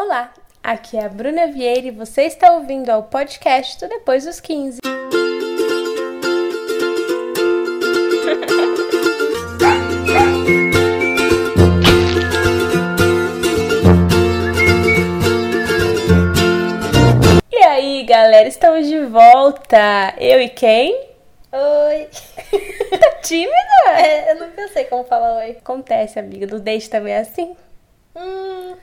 Olá, aqui é a Bruna Vieira e você está ouvindo ao podcast do Depois dos 15. e aí, galera, estamos de volta. Eu e quem? Oi. Tá tímida? É, eu nunca sei como falar oi. Acontece, amiga. No date também é assim? Hum,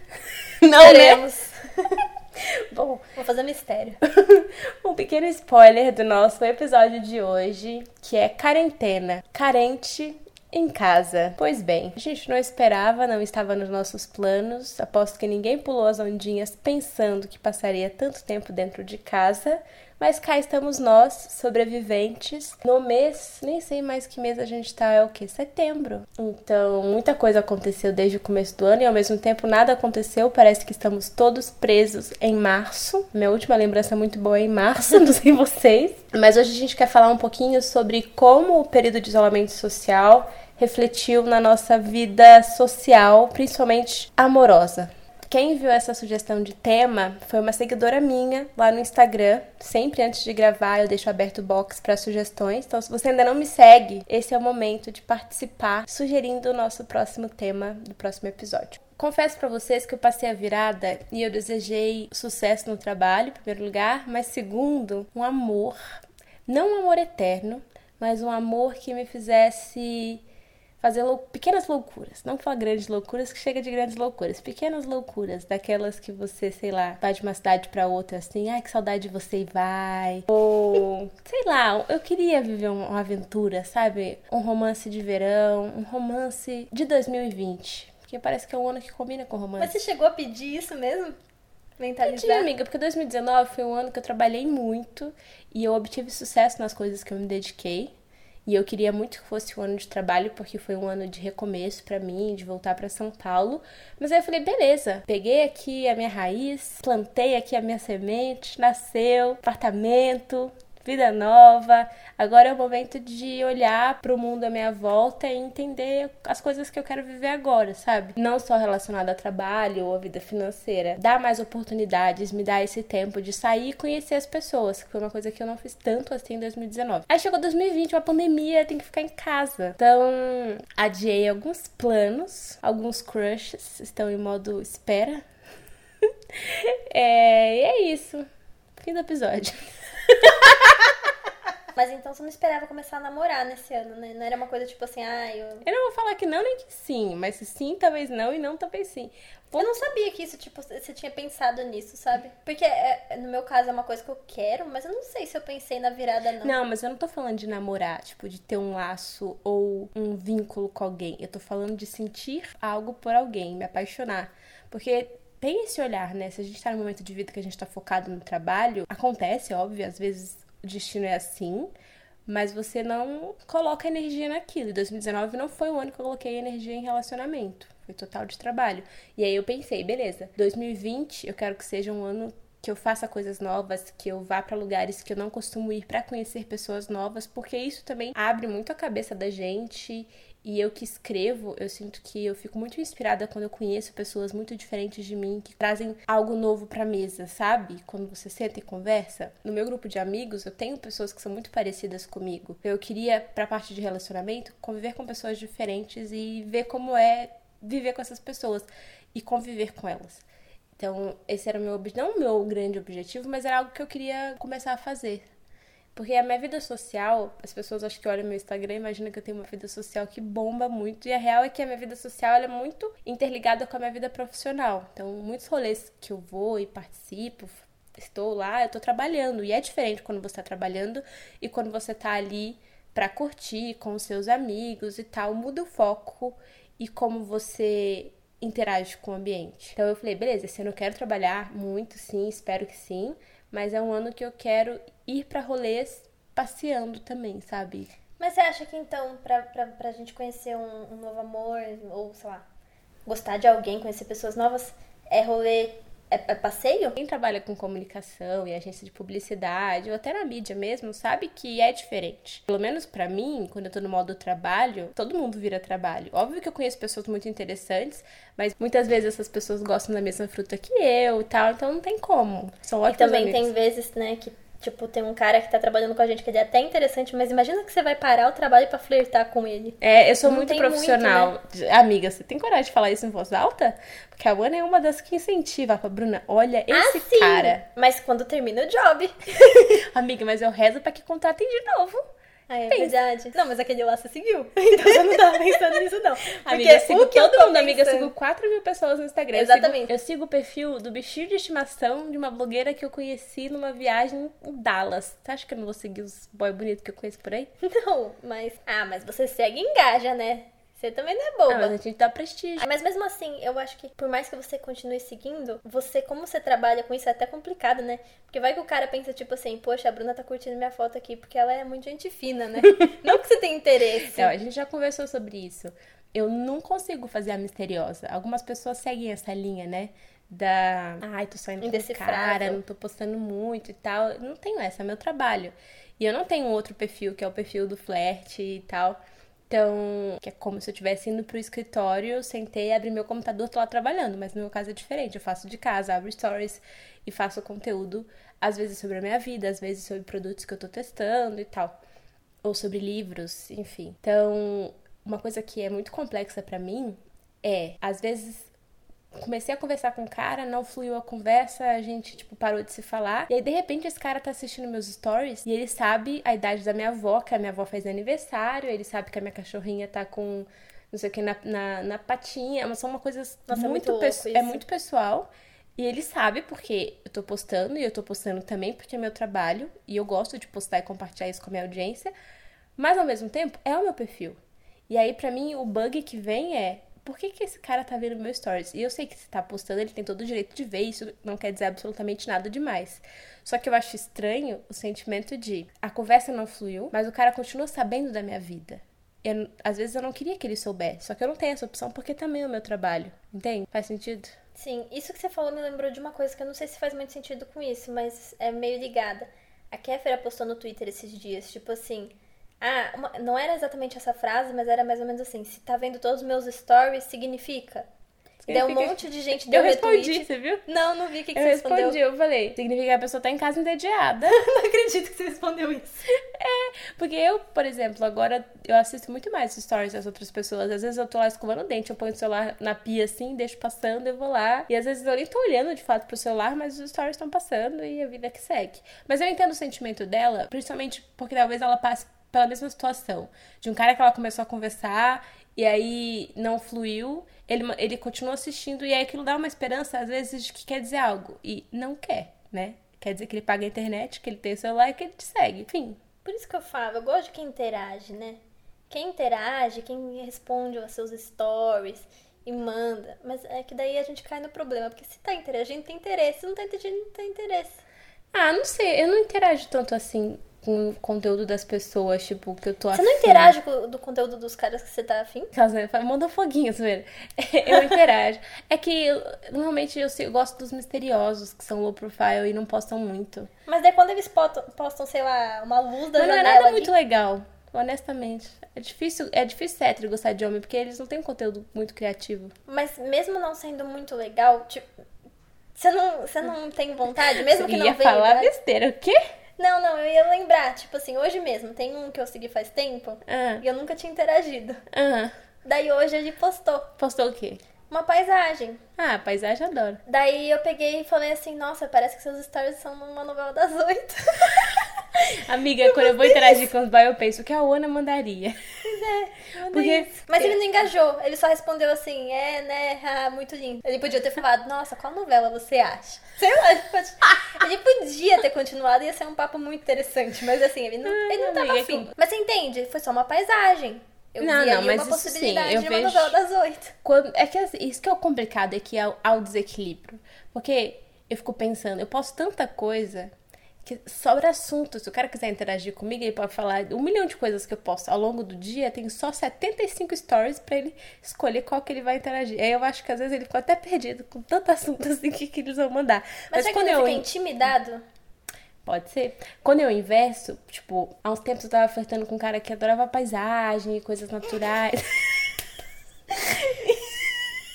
Não, né? veremos. Bom, Vou fazer mistério. um pequeno spoiler do nosso episódio de hoje, que é quarentena. Carente em casa. Pois bem, a gente não esperava, não estava nos nossos planos. Aposto que ninguém pulou as ondinhas pensando que passaria tanto tempo dentro de casa. Mas cá estamos nós, sobreviventes. No mês, nem sei mais que mês a gente tá, é o que? Setembro. Então, muita coisa aconteceu desde o começo do ano e ao mesmo tempo nada aconteceu. Parece que estamos todos presos em março. Minha última lembrança muito boa é em março, não sei vocês. Mas hoje a gente quer falar um pouquinho sobre como o período de isolamento social refletiu na nossa vida social, principalmente amorosa. Quem viu essa sugestão de tema foi uma seguidora minha lá no Instagram. Sempre antes de gravar, eu deixo aberto o box para sugestões. Então, se você ainda não me segue, esse é o momento de participar, sugerindo o nosso próximo tema do próximo episódio. Confesso para vocês que eu passei a virada e eu desejei sucesso no trabalho, em primeiro lugar, mas segundo, um amor, não um amor eterno, mas um amor que me fizesse fazer lou pequenas loucuras. Não falar grandes loucuras, que chega de grandes loucuras. Pequenas loucuras, daquelas que você, sei lá, vai de uma cidade para outra assim, ai que saudade de você e vai. Ou, sei lá, eu queria viver uma aventura, sabe? Um romance de verão, um romance de 2020. Porque parece que é um ano que combina com romance. Mas você chegou a pedir isso mesmo? Mentalizar? amiga, porque 2019 foi um ano que eu trabalhei muito e eu obtive sucesso nas coisas que eu me dediquei. E eu queria muito que fosse um ano de trabalho, porque foi um ano de recomeço pra mim, de voltar pra São Paulo. Mas aí eu falei, beleza, peguei aqui a minha raiz, plantei aqui a minha semente, nasceu, apartamento, vida nova. Agora é o momento de olhar pro mundo à minha volta e entender as coisas que eu quero viver agora, sabe? Não só relacionado a trabalho ou a vida financeira. Dar mais oportunidades, me dar esse tempo de sair e conhecer as pessoas, que foi uma coisa que eu não fiz tanto assim em 2019. Aí chegou 2020, uma pandemia, tem que ficar em casa. Então, adiei alguns planos, alguns crushes estão em modo espera. é, e é isso. Fim do episódio. Mas então você não esperava começar a namorar nesse ano, né? Não era uma coisa tipo assim, ah, eu. Eu não vou falar que não nem que sim, mas se sim, talvez não e não, talvez sim. Eu não sabia que isso, tipo, você tinha pensado nisso, sabe? Porque é, no meu caso é uma coisa que eu quero, mas eu não sei se eu pensei na virada, não. Não, mas eu não tô falando de namorar, tipo, de ter um laço ou um vínculo com alguém. Eu tô falando de sentir algo por alguém, me apaixonar. Porque tem esse olhar, né? Se a gente tá num momento de vida que a gente tá focado no trabalho, acontece, óbvio, às vezes o destino é assim, mas você não coloca energia naquilo. E 2019 não foi o ano que eu coloquei energia em relacionamento. Foi total de trabalho. E aí eu pensei, beleza, 2020 eu quero que seja um ano que eu faça coisas novas, que eu vá para lugares que eu não costumo ir para conhecer pessoas novas, porque isso também abre muito a cabeça da gente. E eu que escrevo, eu sinto que eu fico muito inspirada quando eu conheço pessoas muito diferentes de mim, que trazem algo novo pra mesa, sabe? Quando você senta e conversa. No meu grupo de amigos, eu tenho pessoas que são muito parecidas comigo. Eu queria, pra parte de relacionamento, conviver com pessoas diferentes e ver como é viver com essas pessoas e conviver com elas. Então, esse era o meu não o meu grande objetivo, mas era algo que eu queria começar a fazer. Porque a minha vida social, as pessoas acho que olham meu Instagram e imaginam que eu tenho uma vida social que bomba muito. E a real é que a minha vida social é muito interligada com a minha vida profissional. Então, muitos rolês que eu vou e participo, estou lá, eu tô trabalhando. E é diferente quando você tá trabalhando e quando você tá ali pra curtir com seus amigos e tal. Muda o foco e como você interage com o ambiente. Então eu falei, beleza, ano eu quero trabalhar muito, sim, espero que sim, mas é um ano que eu quero ir pra rolês passeando também, sabe? Mas você acha que então, pra, pra, pra gente conhecer um, um novo amor, ou sei lá, gostar de alguém, conhecer pessoas novas, é rolê. É É, passeio? Quem trabalha com comunicação e agência de publicidade, ou até na mídia mesmo, sabe que é diferente. Pelo menos para mim, quando eu tô no modo trabalho, todo mundo vira trabalho. Óbvio que eu conheço pessoas muito interessantes, mas muitas vezes essas pessoas gostam da mesma fruta que eu e tal, então não tem como. São ótimos E também amigos. tem vezes, né, que Tipo, tem um cara que tá trabalhando com a gente que ele é até interessante, mas imagina que você vai parar o trabalho pra flertar com ele. É, eu sou Não muito profissional. Amiga, você tem coragem de falar isso em voz alta? Porque a Ana é uma das que incentiva. Fala, Bruna, olha esse ah, sim! cara. Mas quando termina o job. Amiga, mas eu rezo pra que contratem de novo. Ah, é Pensa. verdade. Não, mas aquele lá você seguiu. Então você não tava pensando nisso, não. Porque Amiga, eu sigo o que eu todo tô mundo, amiga. Eu sigo 4 mil pessoas no Instagram. Exatamente. Eu sigo, eu sigo o perfil do bichinho de estimação de uma blogueira que eu conheci numa viagem em Dallas. Você acha que eu não vou seguir os boy bonitos que eu conheço por aí? Não, mas. Ah, mas você segue e engaja, né? Você também não é boba. Ah, mas a gente dá prestígio. Mas mesmo assim, eu acho que por mais que você continue seguindo, você, como você trabalha com isso, é até complicado, né? Porque vai que o cara pensa, tipo assim, poxa, a Bruna tá curtindo minha foto aqui porque ela é muito gente fina, né? não que você tem interesse. Não, a gente já conversou sobre isso. Eu não consigo fazer a misteriosa. Algumas pessoas seguem essa linha, né? Da. Ai, tô saindo com Indecifrável. cara, não tô postando muito e tal. Eu não tenho essa, é meu trabalho. E eu não tenho outro perfil, que é o perfil do flerte e tal. Então, é como se eu estivesse indo pro escritório, sentei, abri meu computador, tô lá trabalhando. Mas no meu caso é diferente. Eu faço de casa, abro stories e faço conteúdo, às vezes sobre a minha vida, às vezes sobre produtos que eu tô testando e tal ou sobre livros, enfim. Então, uma coisa que é muito complexa pra mim é, às vezes comecei a conversar com um cara, não fluiu a conversa, a gente tipo parou de se falar. E aí de repente esse cara tá assistindo meus stories e ele sabe a idade da minha avó, que a minha avó fez aniversário, ele sabe que a minha cachorrinha tá com não sei o que na, na, na patinha, mas são uma coisas Nossa, é muito muito louco pesso- é muito pessoal. E ele sabe porque eu tô postando e eu tô postando também porque é meu trabalho e eu gosto de postar e compartilhar isso com a minha audiência, mas ao mesmo tempo é o meu perfil. E aí pra mim o bug que vem é por que, que esse cara tá vendo meu stories? E eu sei que se tá postando, ele tem todo o direito de ver, isso não quer dizer absolutamente nada demais. Só que eu acho estranho o sentimento de a conversa não fluiu, mas o cara continua sabendo da minha vida. Eu- às vezes eu não queria que ele soubesse, só que eu não tenho essa opção porque também é o meu trabalho, entende? Faz sentido? Sim, isso que você falou me lembrou de uma coisa que eu não sei se faz muito sentido com isso, mas é meio ligada. A Kéfera postou no Twitter esses dias, tipo assim. Ah, uma- não era exatamente essa frase, mas era mais ou menos assim: se tá vendo todos os meus stories, significa. Deu um Significa- monte de gente deu Eu respondi, retweet. você viu? Não, não vi o que, que Eu você respondi, respondeu. eu falei, significa que a pessoa tá em casa entediada. Não acredito que você respondeu isso. Porque eu, por exemplo, agora eu assisto muito mais stories das outras pessoas. Às vezes eu tô lá escovando o dente, eu ponho o celular na pia assim, deixo passando, eu vou lá. E às vezes eu nem tô olhando de fato pro celular, mas os stories estão passando e a vida que segue. Mas eu entendo o sentimento dela, principalmente porque talvez ela passe pela mesma situação. De um cara que ela começou a conversar e aí não fluiu, ele, ele continua assistindo e aí aquilo dá uma esperança, às vezes, de que quer dizer algo. E não quer, né? Quer dizer que ele paga a internet, que ele tem o celular e que ele te segue. Enfim, Por isso que eu falo, eu gosto de quem interage, né? Quem interage, quem responde aos seus stories e manda. Mas é que daí a gente cai no problema, porque se tá interagindo, tem interesse. Se não tá interagindo, não tem interesse. Ah, não sei, eu não interajo tanto assim com o conteúdo das pessoas, tipo, que eu tô Você não interage com o do conteúdo dos caras que você tá afim? Né, fala, Manda foguinhos, velho. Eu interajo. É que normalmente eu, eu gosto dos misteriosos, que são low profile e não postam muito. Mas daí quando eles postam, postam sei lá, uma luz da Mas não é janela nada ali- muito legal, honestamente. É difícil, é difícil ser hétero gostar de homem, porque eles não têm um conteúdo muito criativo. Mas mesmo não sendo muito legal, tipo... Você não, você não tem vontade, mesmo que não ia venha... falar né? besteira, o quê? Não, não, eu ia lembrar. Tipo assim, hoje mesmo, tem um que eu segui faz tempo Ah, e eu nunca tinha interagido. ah, Daí hoje ele postou postou o quê? uma paisagem. Ah, paisagem adoro. Daí eu peguei e falei assim, nossa, parece que seus stories são uma novela das oito. Amiga, quando eu vou interagir com os boy, eu penso o que a Ona mandaria. Pois é, Porque-. Mas ele não engajou, ele só respondeu assim, é, né, ah, muito lindo. Ele podia ter falado, nossa, qual novela você acha? Sei lá, ele pode- ele podia ter continuado, ia ser um papo muito interessante, mas assim, ele não, ele não tava amiga, é afim. Mas você entende, foi só uma paisagem. Eu Não, vi não, mas uma isso sim, possibilidade eu de uma vejo- novela das oito. Quando, é que assim, isso que é o complicado, é que há, há o desequilíbrio. Porque eu fico pensando, eu posto tanta coisa que sobra assunto. Se o cara quiser interagir comigo, ele pode falar um milhão de coisas que eu posto ao longo do dia. Tem só 75 stories para ele escolher qual que ele vai interagir. Aí eu acho que às vezes ele ficou até perdido com tanto assunto assim que, que eles vão mandar. Mas, Mas quando eu fica intimidado? Pode ser. Quando eu inverso, tipo, há uns tempos eu tava flertando com um cara que adorava paisagem e coisas naturais.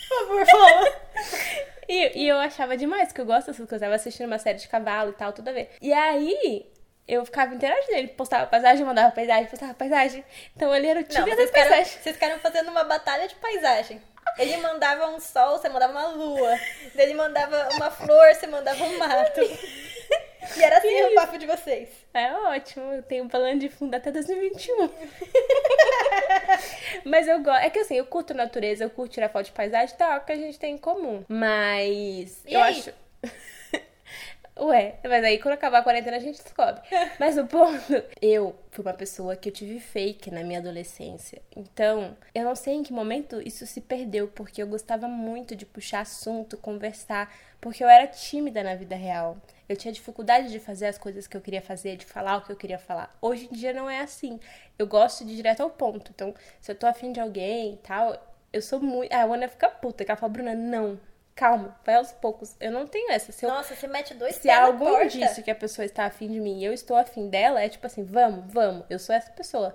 Por favor, fala. E, e eu achava demais, que eu gosto dessas coisas. Eu tava assistindo uma série de cavalo e tal, tudo a ver. E aí, eu ficava interagindo. Ele postava paisagem, mandava paisagem, postava paisagem. Então ele era o time das paisagens. Vocês ficaram fazendo uma batalha de paisagem. Ele mandava um sol, você mandava uma lua. Ele mandava uma flor, você mandava um mato. E era assim o papo de vocês. É ótimo, eu tenho um plano de fundo até 2021. Mas eu gosto. É que assim, eu curto natureza, eu curto tirar foto de paisagem, tá? É o que a gente tem em comum. Mas e eu aí? acho. Ué, mas aí quando acabar a quarentena a gente descobre. Mas o ponto, eu fui uma pessoa que eu tive fake na minha adolescência. Então, eu não sei em que momento isso se perdeu, porque eu gostava muito de puxar assunto, conversar, porque eu era tímida na vida real. Eu tinha dificuldade de fazer as coisas que eu queria fazer, de falar o que eu queria falar. Hoje em dia não é assim. Eu gosto de ir direto ao ponto. Então, se eu tô afim de alguém e tal, eu sou muito. Ah, a Ana fica puta, que ela fala, Bruna, não, calma, vai aos poucos. Eu não tenho essa. Se eu, Nossa, você mete dois se algum porta. disse que a pessoa está afim de mim e eu estou afim dela, é tipo assim, vamos, vamos, eu sou essa pessoa.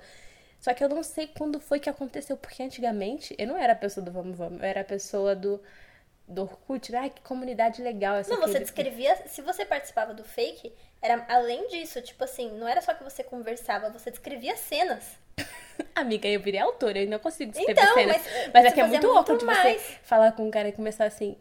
Só que eu não sei quando foi que aconteceu, porque antigamente eu não era a pessoa do vamos, vamos, eu era a pessoa do, do Orkut. Ai, que comunidade legal essa Não, você aqui. descrevia. Se você participava do fake, era além disso, tipo assim, não era só que você conversava, você descrevia cenas. Amiga, eu virei autora, eu ainda consigo escrever Então, cenas. mas, Mas é você que é muito awkward mais. você falar com um cara e começar assim.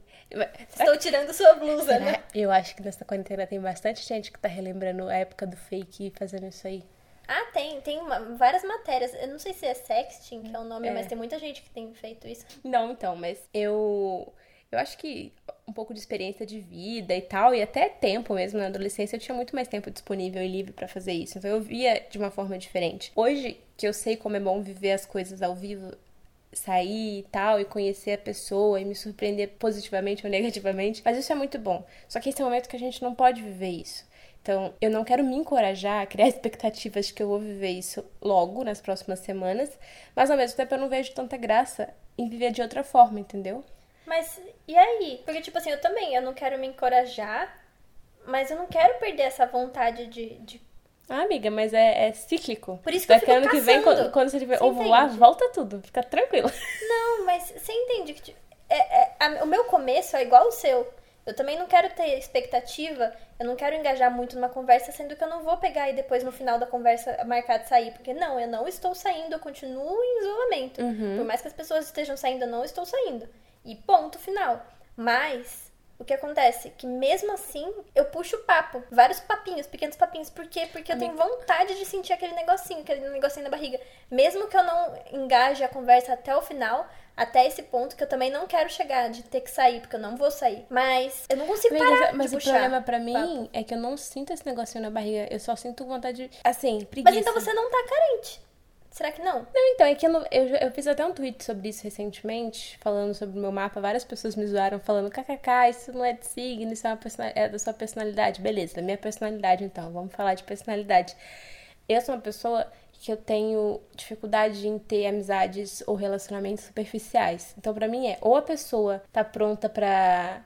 Estou tirando sua blusa, né? Será? Eu acho que nessa quarentena tem bastante gente que tá relembrando a época do fake e fazendo isso aí. Ah, tem, tem uma- várias matérias. Eu não sei se é sexting, que é o nome, É. mas tem muita gente que tem feito isso. Não, então, mas eu. Eu acho que um pouco de experiência de vida e tal, e até tempo mesmo na adolescência, eu tinha muito mais tempo disponível e livre pra fazer isso. Então eu via de uma forma diferente. Hoje, que eu sei como é bom viver as coisas ao vivo, sair e tal, e conhecer a pessoa e me surpreender positivamente ou negativamente, mas isso é muito bom. Só que esse é um momento que a gente não pode viver isso. Então, eu não quero me encorajar a criar expectativas de que eu vou viver isso logo, nas próximas semanas, mas ao mesmo tempo eu não vejo tanta graça em viver de outra forma, entendeu? Mas e aí? Porque, tipo assim, eu também, eu não quero me encorajar, mas eu não quero perder essa vontade de. de... Ah, amiga, mas é, é cíclico. Por isso que eu Daqui fico ano que vem, caçando. quando, quando você tiver Você entende? volta tudo. Fica tranquila. Não, mas você entende que. tipo, É, é- a- o meu começo é igual o seu. Eu também não quero ter expectativa, eu não quero engajar muito numa conversa, sendo que eu não vou pegar e depois no final da conversa marcar de sair. Porque não, eu não estou saindo, eu continuo em isolamento. Por mais que as pessoas estejam saindo, eu não estou saindo. E ponto final. Mas o que acontece? Que mesmo assim, eu puxo o papo. Vários papinhos, pequenos papinhos. Por quê? Porque eu tenho vontade de sentir aquele negocinho, aquele negocinho na barriga. Mesmo que eu não engaje a conversa até o final, até esse ponto que eu também não quero chegar de ter que sair, porque eu não vou sair. Mas eu não consigo Amiga, parar mas de o problema pra mim papo. é que eu não sinto esse negocinho na barriga. Eu só sinto vontade de. Assim, preguiça. Mas então você não tá carente. Será que não? Não, então, é que eu, não- eu, eu fiz até um tweet sobre isso recentemente, falando sobre o meu mapa. Várias pessoas me zoaram falando, kkk, isso não é de signo, isso é, uma é da sua personalidade. Beleza, da minha personalidade, então, vamos falar de personalidade. Eu sou uma pessoa que eu tenho dificuldade em ter amizades ou relacionamentos superficiais. Então, pra mim é, ou a pessoa tá pronta pra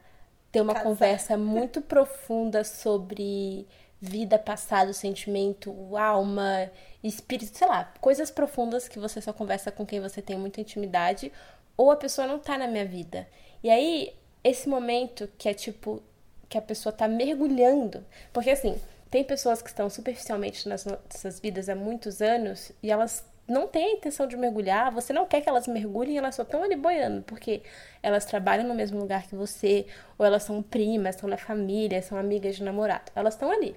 ter uma Casar. conversa muito profunda sobre vida, passado, sentimento, alma, espírito, sei lá, coisas profundas que você só conversa com quem você tem muita intimidade, ou a pessoa não tá na minha vida. E aí, esse momento que é tipo que a pessoa tá mergulhando, porque assim, tem pessoas que estão superficialmente nas nossas vidas há muitos anos e elas não têm a intenção de mergulhar, você não quer que elas mergulhem, elas só estão ali boiando, porque elas trabalham no mesmo lugar que você, ou elas são primas, estão na família, são amigas de namorado. Elas estão ali.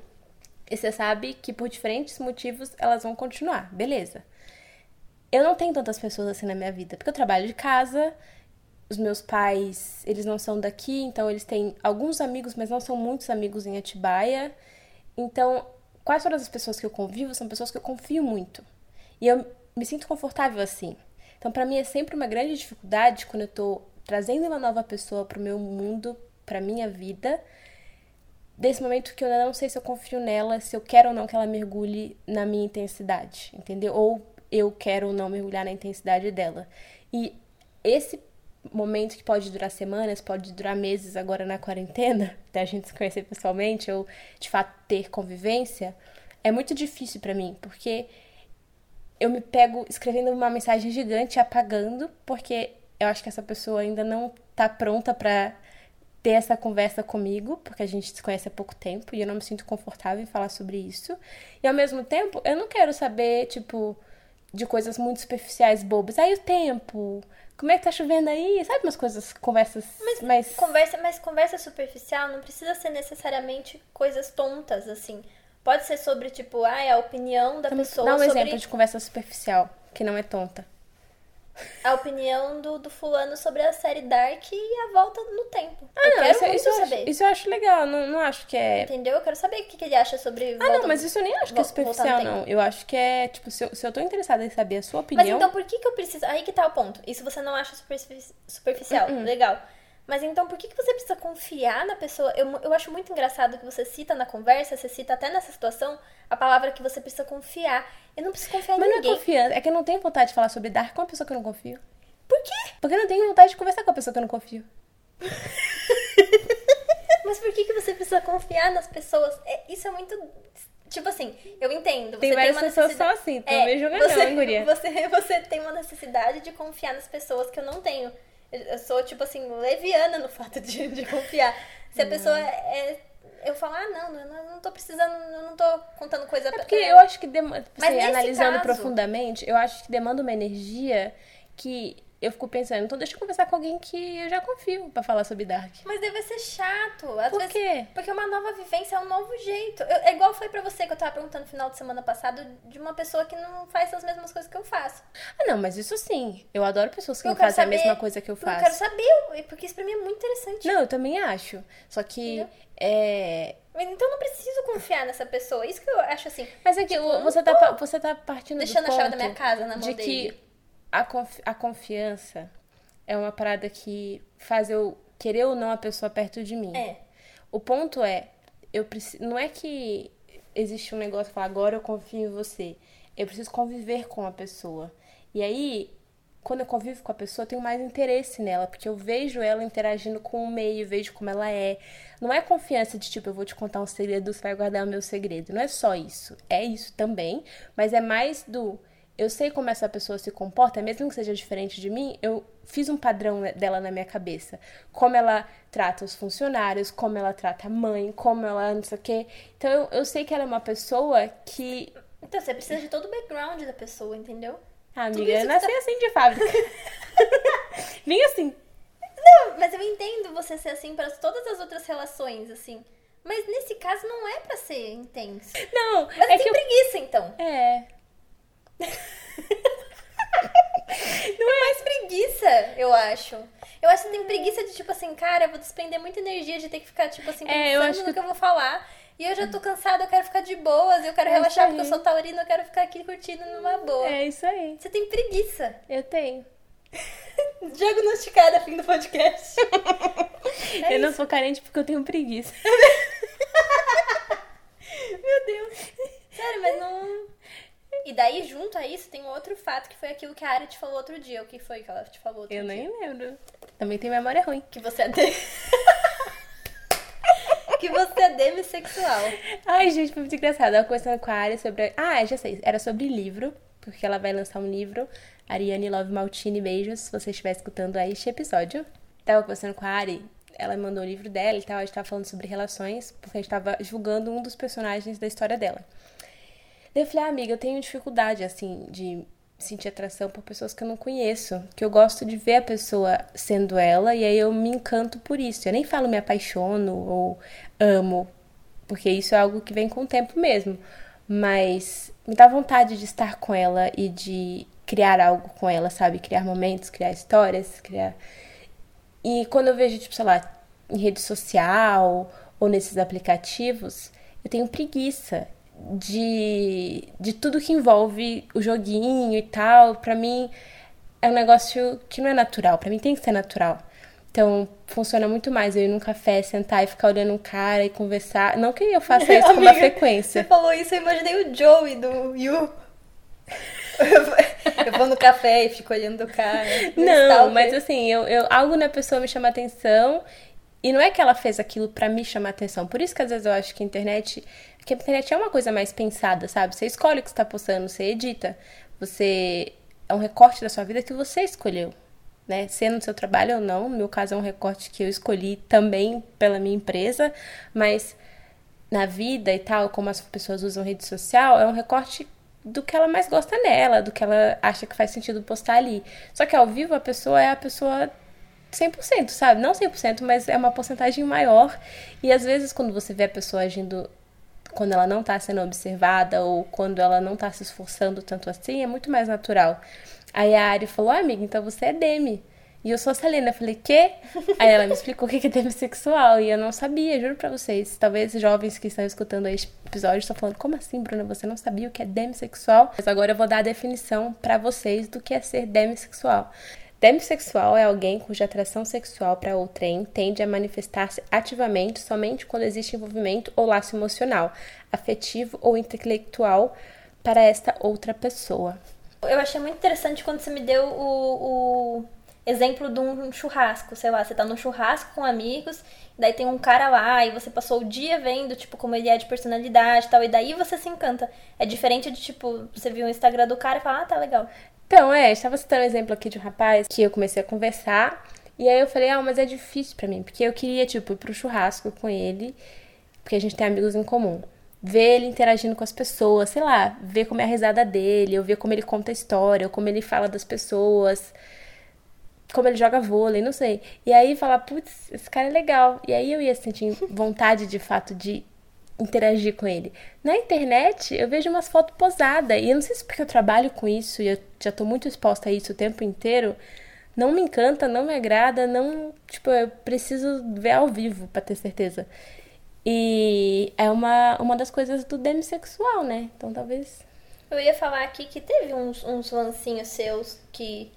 E você sabe que por diferentes motivos elas vão continuar, beleza. Eu não tenho tantas pessoas assim na minha vida, porque eu trabalho de casa, os meus pais, eles não são daqui, então eles têm alguns amigos, mas não são muitos amigos em Atibaia. Então, quase todas as pessoas que eu convivo são pessoas que eu confio muito. E eu me sinto confortável assim. Então, pra mim é sempre uma grande dificuldade quando eu tô trazendo uma nova pessoa pro meu mundo, pra minha vida, desse momento que eu ainda não sei se eu confio nela, se eu quero ou não que ela mergulhe na minha intensidade, entendeu? Ou eu quero ou não mergulhar na intensidade dela. E esse momento que pode durar semanas, pode durar meses agora na quarentena, até a gente se conhecer pessoalmente ou de fato ter convivência, é muito difícil para mim, porque eu me pego escrevendo uma mensagem gigante e apagando, porque eu acho que essa pessoa ainda não tá pronta para ter essa conversa comigo, porque a gente se conhece há pouco tempo e eu não me sinto confortável em falar sobre isso. E ao mesmo tempo, eu não quero saber, tipo, de coisas muito superficiais, bobas. Aí o tempo, como é que tá chovendo aí? Sabe umas coisas, conversas Mas mais. conversa, mas conversa superficial não precisa ser necessariamente coisas tontas, assim. Pode ser sobre, tipo, ah, a opinião da pessoa Dá um sobre exemplo de conversa superficial, que não é tonta. A opinião do, do fulano sobre a série Dark e a volta no tempo. Ah, eu não, quero isso, muito isso, eu acho, saber. isso eu acho legal. Não, não acho que é. Entendeu? Eu quero saber o que, que ele acha sobre Ah, não, mas isso eu nem acho que é superficial, não. Eu acho que é, tipo, se eu, se eu tô interessada em saber a sua Mas opinião. então por que, que eu preciso. Aí que tá o ponto. Isso você não acha superfici- superficial. Uh-uh. Legal. Mas então por que, que você precisa confiar na pessoa? Eu, eu acho muito engraçado que você cita na conversa, você cita até nessa situação, a palavra que você precisa confiar. Eu não preciso confiar em Mas não é ninguém. confiança, é que eu não tenho vontade de falar sobre Dark com uma pessoa que eu não confio. Por quê? Porque eu não tenho vontade de conversar com a pessoa que eu não confio. Mas por que, que você precisa confiar nas pessoas? É, isso é muito. Tipo assim, eu entendo. Tem você várias uma pessoas necessidade- assim, então me julga não, você, hein, guria? Você, você tem uma necessidade de confiar nas pessoas que eu não tenho. Eu, sou, tipo assim, leviana no fato de, de confiar. Se a pessoa é. Eu falo, ah, não, eu não, tô precisando, eu não tô contando coisa É pra. porque eu acho que, dema- Mas assim, analisando caso- profundamente, eu acho que demanda uma energia que eu fico pensando, então deixa eu conversar com alguém que eu já confio pra falar sobre Dark. Mas deve ser chato. Às Por vezes, quê? Porque uma nova vivência é um novo jeito. Eu- é igual eu falei pra você que eu tava perguntando no final de semana passado de uma pessoa que não faz as mesmas coisas que eu faço. Ah, não, mas isso sim. Eu adoro pessoas que Eu não fazem saber- a mesma coisa que eu Eu faço. quero saber, porque isso pra mim é muito interessante. Não, eu também acho. Só que é. Então eu não preciso confiar nessa pessoa. Isso que eu acho assim. Mas é que Tipo, eu você tá, você tá partindo deixando do a chave da minha casa na mão de dele. A, confi- a confiança é uma parada que faz eu querer ou não a pessoa perto de mim. É. O ponto é, eu preciso, não é que existe um negócio que fala, agora eu confio em você. Eu preciso conviver com a pessoa. E aí, quando eu convivo com a pessoa, eu tenho mais interesse nela, porque eu vejo ela interagindo com o meio, vejo como ela é. Não é confiança de tipo, eu vou te contar um segredo, você vai guardar o meu segredo. Não é só isso. É isso também, mas é mais do eu sei como essa pessoa se comporta, mesmo que seja diferente de mim, eu fiz um padrão dela na minha cabeça. Como ela trata os funcionários, como ela trata a mãe, como ela não sei o quê. Então eu, eu sei que ela é uma pessoa que. Então você precisa de todo o background da pessoa, entendeu? Ah, amiga, eu nasci tá- assim de fábrica. Vim assim. Não, mas eu entendo você ser assim para todas as outras relações, assim. Mas nesse caso não é pra ser intenso. Não, Mas é tem que eu. preguiça, então. É. Não é mais preguiça, eu acho. Eu acho que tem preguiça de, tipo assim, cara, eu vou despender muita energia de ter que ficar, tipo assim, É, pensando eu acho no que- que eu vou falar. E eu já tô cansada, eu quero ficar de boas, eu quero É relaxar isso porque eu sou taurina, eu quero ficar aqui curtindo numa boa. É isso aí. Você tem preguiça. Eu tenho. Diagnosticada, fim do podcast. É eu não sou carente porque eu tenho preguiça. Meu Deus. Sério, mas não. E daí, junto a isso, tem outro fato que foi aquilo que a Ari te falou outro dia. O que foi que ela te falou outro Eu dia? nem lembro. Também tenho memória ruim. Que você é de... que você é demissexual. Ai, gente, foi muito engraçado. Eu conversando com a Ari sobre. Ah, já sei. Era sobre livro, porque ela vai lançar um livro. Ariane Love Maltini, beijos, se você estiver escutando aí este episódio. Tava conversando com a Ari, ela mandou o livro dela e tal. A gente tava falando sobre relações, porque a gente tava julgando um dos personagens da história dela. Daí eu falei, ah, amiga, eu tenho dificuldade, assim, de sentir atração por pessoas que eu não conheço. Que eu gosto de ver a pessoa sendo ela e aí eu me encanto por isso. Eu nem falo me apaixono ou amo, porque isso é algo que vem com o tempo mesmo. Mas me dá vontade de estar com ela e de criar algo com ela, sabe? Criar momentos, criar histórias, criar. E quando eu vejo, tipo, sei lá, em rede social ou nesses aplicativos, eu tenho preguiça de, de tudo que envolve o joguinho e tal. Pra mim é um negócio que não é natural. Pra mim tem que ser natural. Então, funciona muito mais eu ir num café, sentar e ficar olhando um cara e conversar. Não que eu faça isso com uma frequência. Você falou isso, eu imaginei o Joey do You. Eu vou no café e fico olhando o cara. Não, mas assim, eu, eu, algo na pessoa me chama atenção e não é que ela fez aquilo para me chamar atenção. Por isso que às vezes eu acho que a internet. Que a internet é uma coisa mais pensada, sabe? Você escolhe o que está postando, você edita. Você. É um recorte da sua vida que você escolheu. Né? Sendo no seu trabalho ou não. No meu caso, é um recorte que eu escolhi também pela minha empresa. Mas na vida e tal, como as pessoas usam rede social, é um recorte do que ela mais gosta nela, do que ela acha que faz sentido postar ali. Só que ao vivo a pessoa é a pessoa 100%, sabe? Não 100%, mas é uma porcentagem maior. E às vezes quando você vê a pessoa agindo quando ela não tá sendo observada ou quando ela não tá se esforçando tanto assim, é muito mais natural. Aí a Ari falou: amiga, então você é Demi. E eu sou a Selena. Eu falei, quê? Aí ela me explicou o que é demissexual. E eu não sabia, juro pra vocês. Talvez jovens que estão escutando este episódio estão falando, como assim, Bruna? Você não sabia o que é demissexual? Mas agora eu vou dar a definição para vocês do que é ser demissexual. Demissexual é alguém cuja atração sexual para outrem tende a manifestar-se ativamente somente quando existe envolvimento ou laço emocional, afetivo ou intelectual para esta outra pessoa. Eu achei muito interessante quando você me deu o, o exemplo de um churrasco, sei lá, você tá num churrasco com amigos, daí tem um cara lá e você passou o dia vendo, tipo, como ele é de personalidade e tal, e daí você se encanta. É diferente de, tipo, você viu o Instagram do cara e fala, ah, tá legal. Então, é, estava citando um exemplo aqui de um rapaz que eu comecei a conversar, e aí eu falei, ah, mas é difícil para mim, porque eu queria, tipo, ir pro churrasco com ele, porque a gente tem amigos em comum. Ver ele interagindo com as pessoas, sei lá, ver como é a risada dele, ou ver como ele conta a história, como ele fala das pessoas como ele joga vôlei, não sei. E aí falar, putz, esse cara é legal. E aí eu ia sentir vontade de fato de interagir com ele. Na internet, eu vejo umas fotos posadas. E eu não sei se porque eu trabalho com isso e eu já tô muito exposta a isso o tempo inteiro. Não me encanta, não me agrada, não. Tipo, eu preciso ver ao vivo para ter certeza. E é uma, uma das coisas do demissexual, né? Então talvez. Eu ia falar aqui que teve uns, uns lancinhos seus que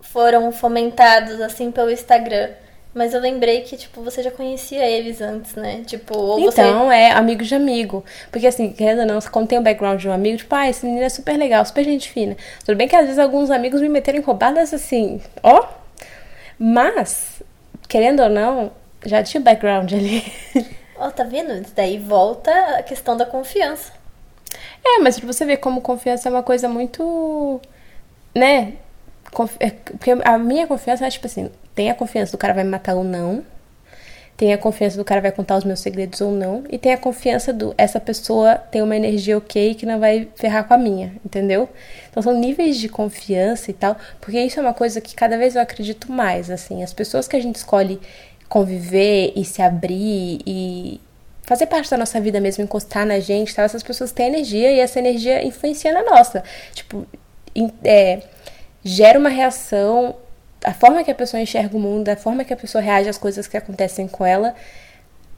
foram fomentados assim pelo Instagram. Mas eu lembrei que, tipo, você já conhecia eles antes, né? Tipo, ou Então, você... é amigo de amigo. Porque, assim, querendo ou não, quando tem o background de um amigo, tipo, ah, esse menino é super legal, super gente fina. Tudo bem que às vezes alguns amigos me meteram em roubadas assim, ó. Mas, querendo ou não, já tinha o background ali. Ó, oh, tá vendo? Daí volta a questão da confiança. É, mas pra você ver como confiança é uma coisa muito. né? É, porque a minha confiança é tipo assim: tem a confiança do cara vai me matar ou não, tem a confiança do cara vai contar os meus segredos ou não, e tem a confiança do essa pessoa tem uma energia ok que não vai ferrar com a minha, entendeu? Então são níveis de confiança e tal, porque isso é uma coisa que cada vez eu acredito mais, assim, as pessoas que a gente escolhe conviver e se abrir e fazer parte da nossa vida mesmo, encostar na gente, tal, essas pessoas têm energia e essa energia influencia na nossa. Tipo, é, gera uma reação, a forma que a pessoa enxerga o mundo, a forma que a pessoa reage às coisas que acontecem com ela,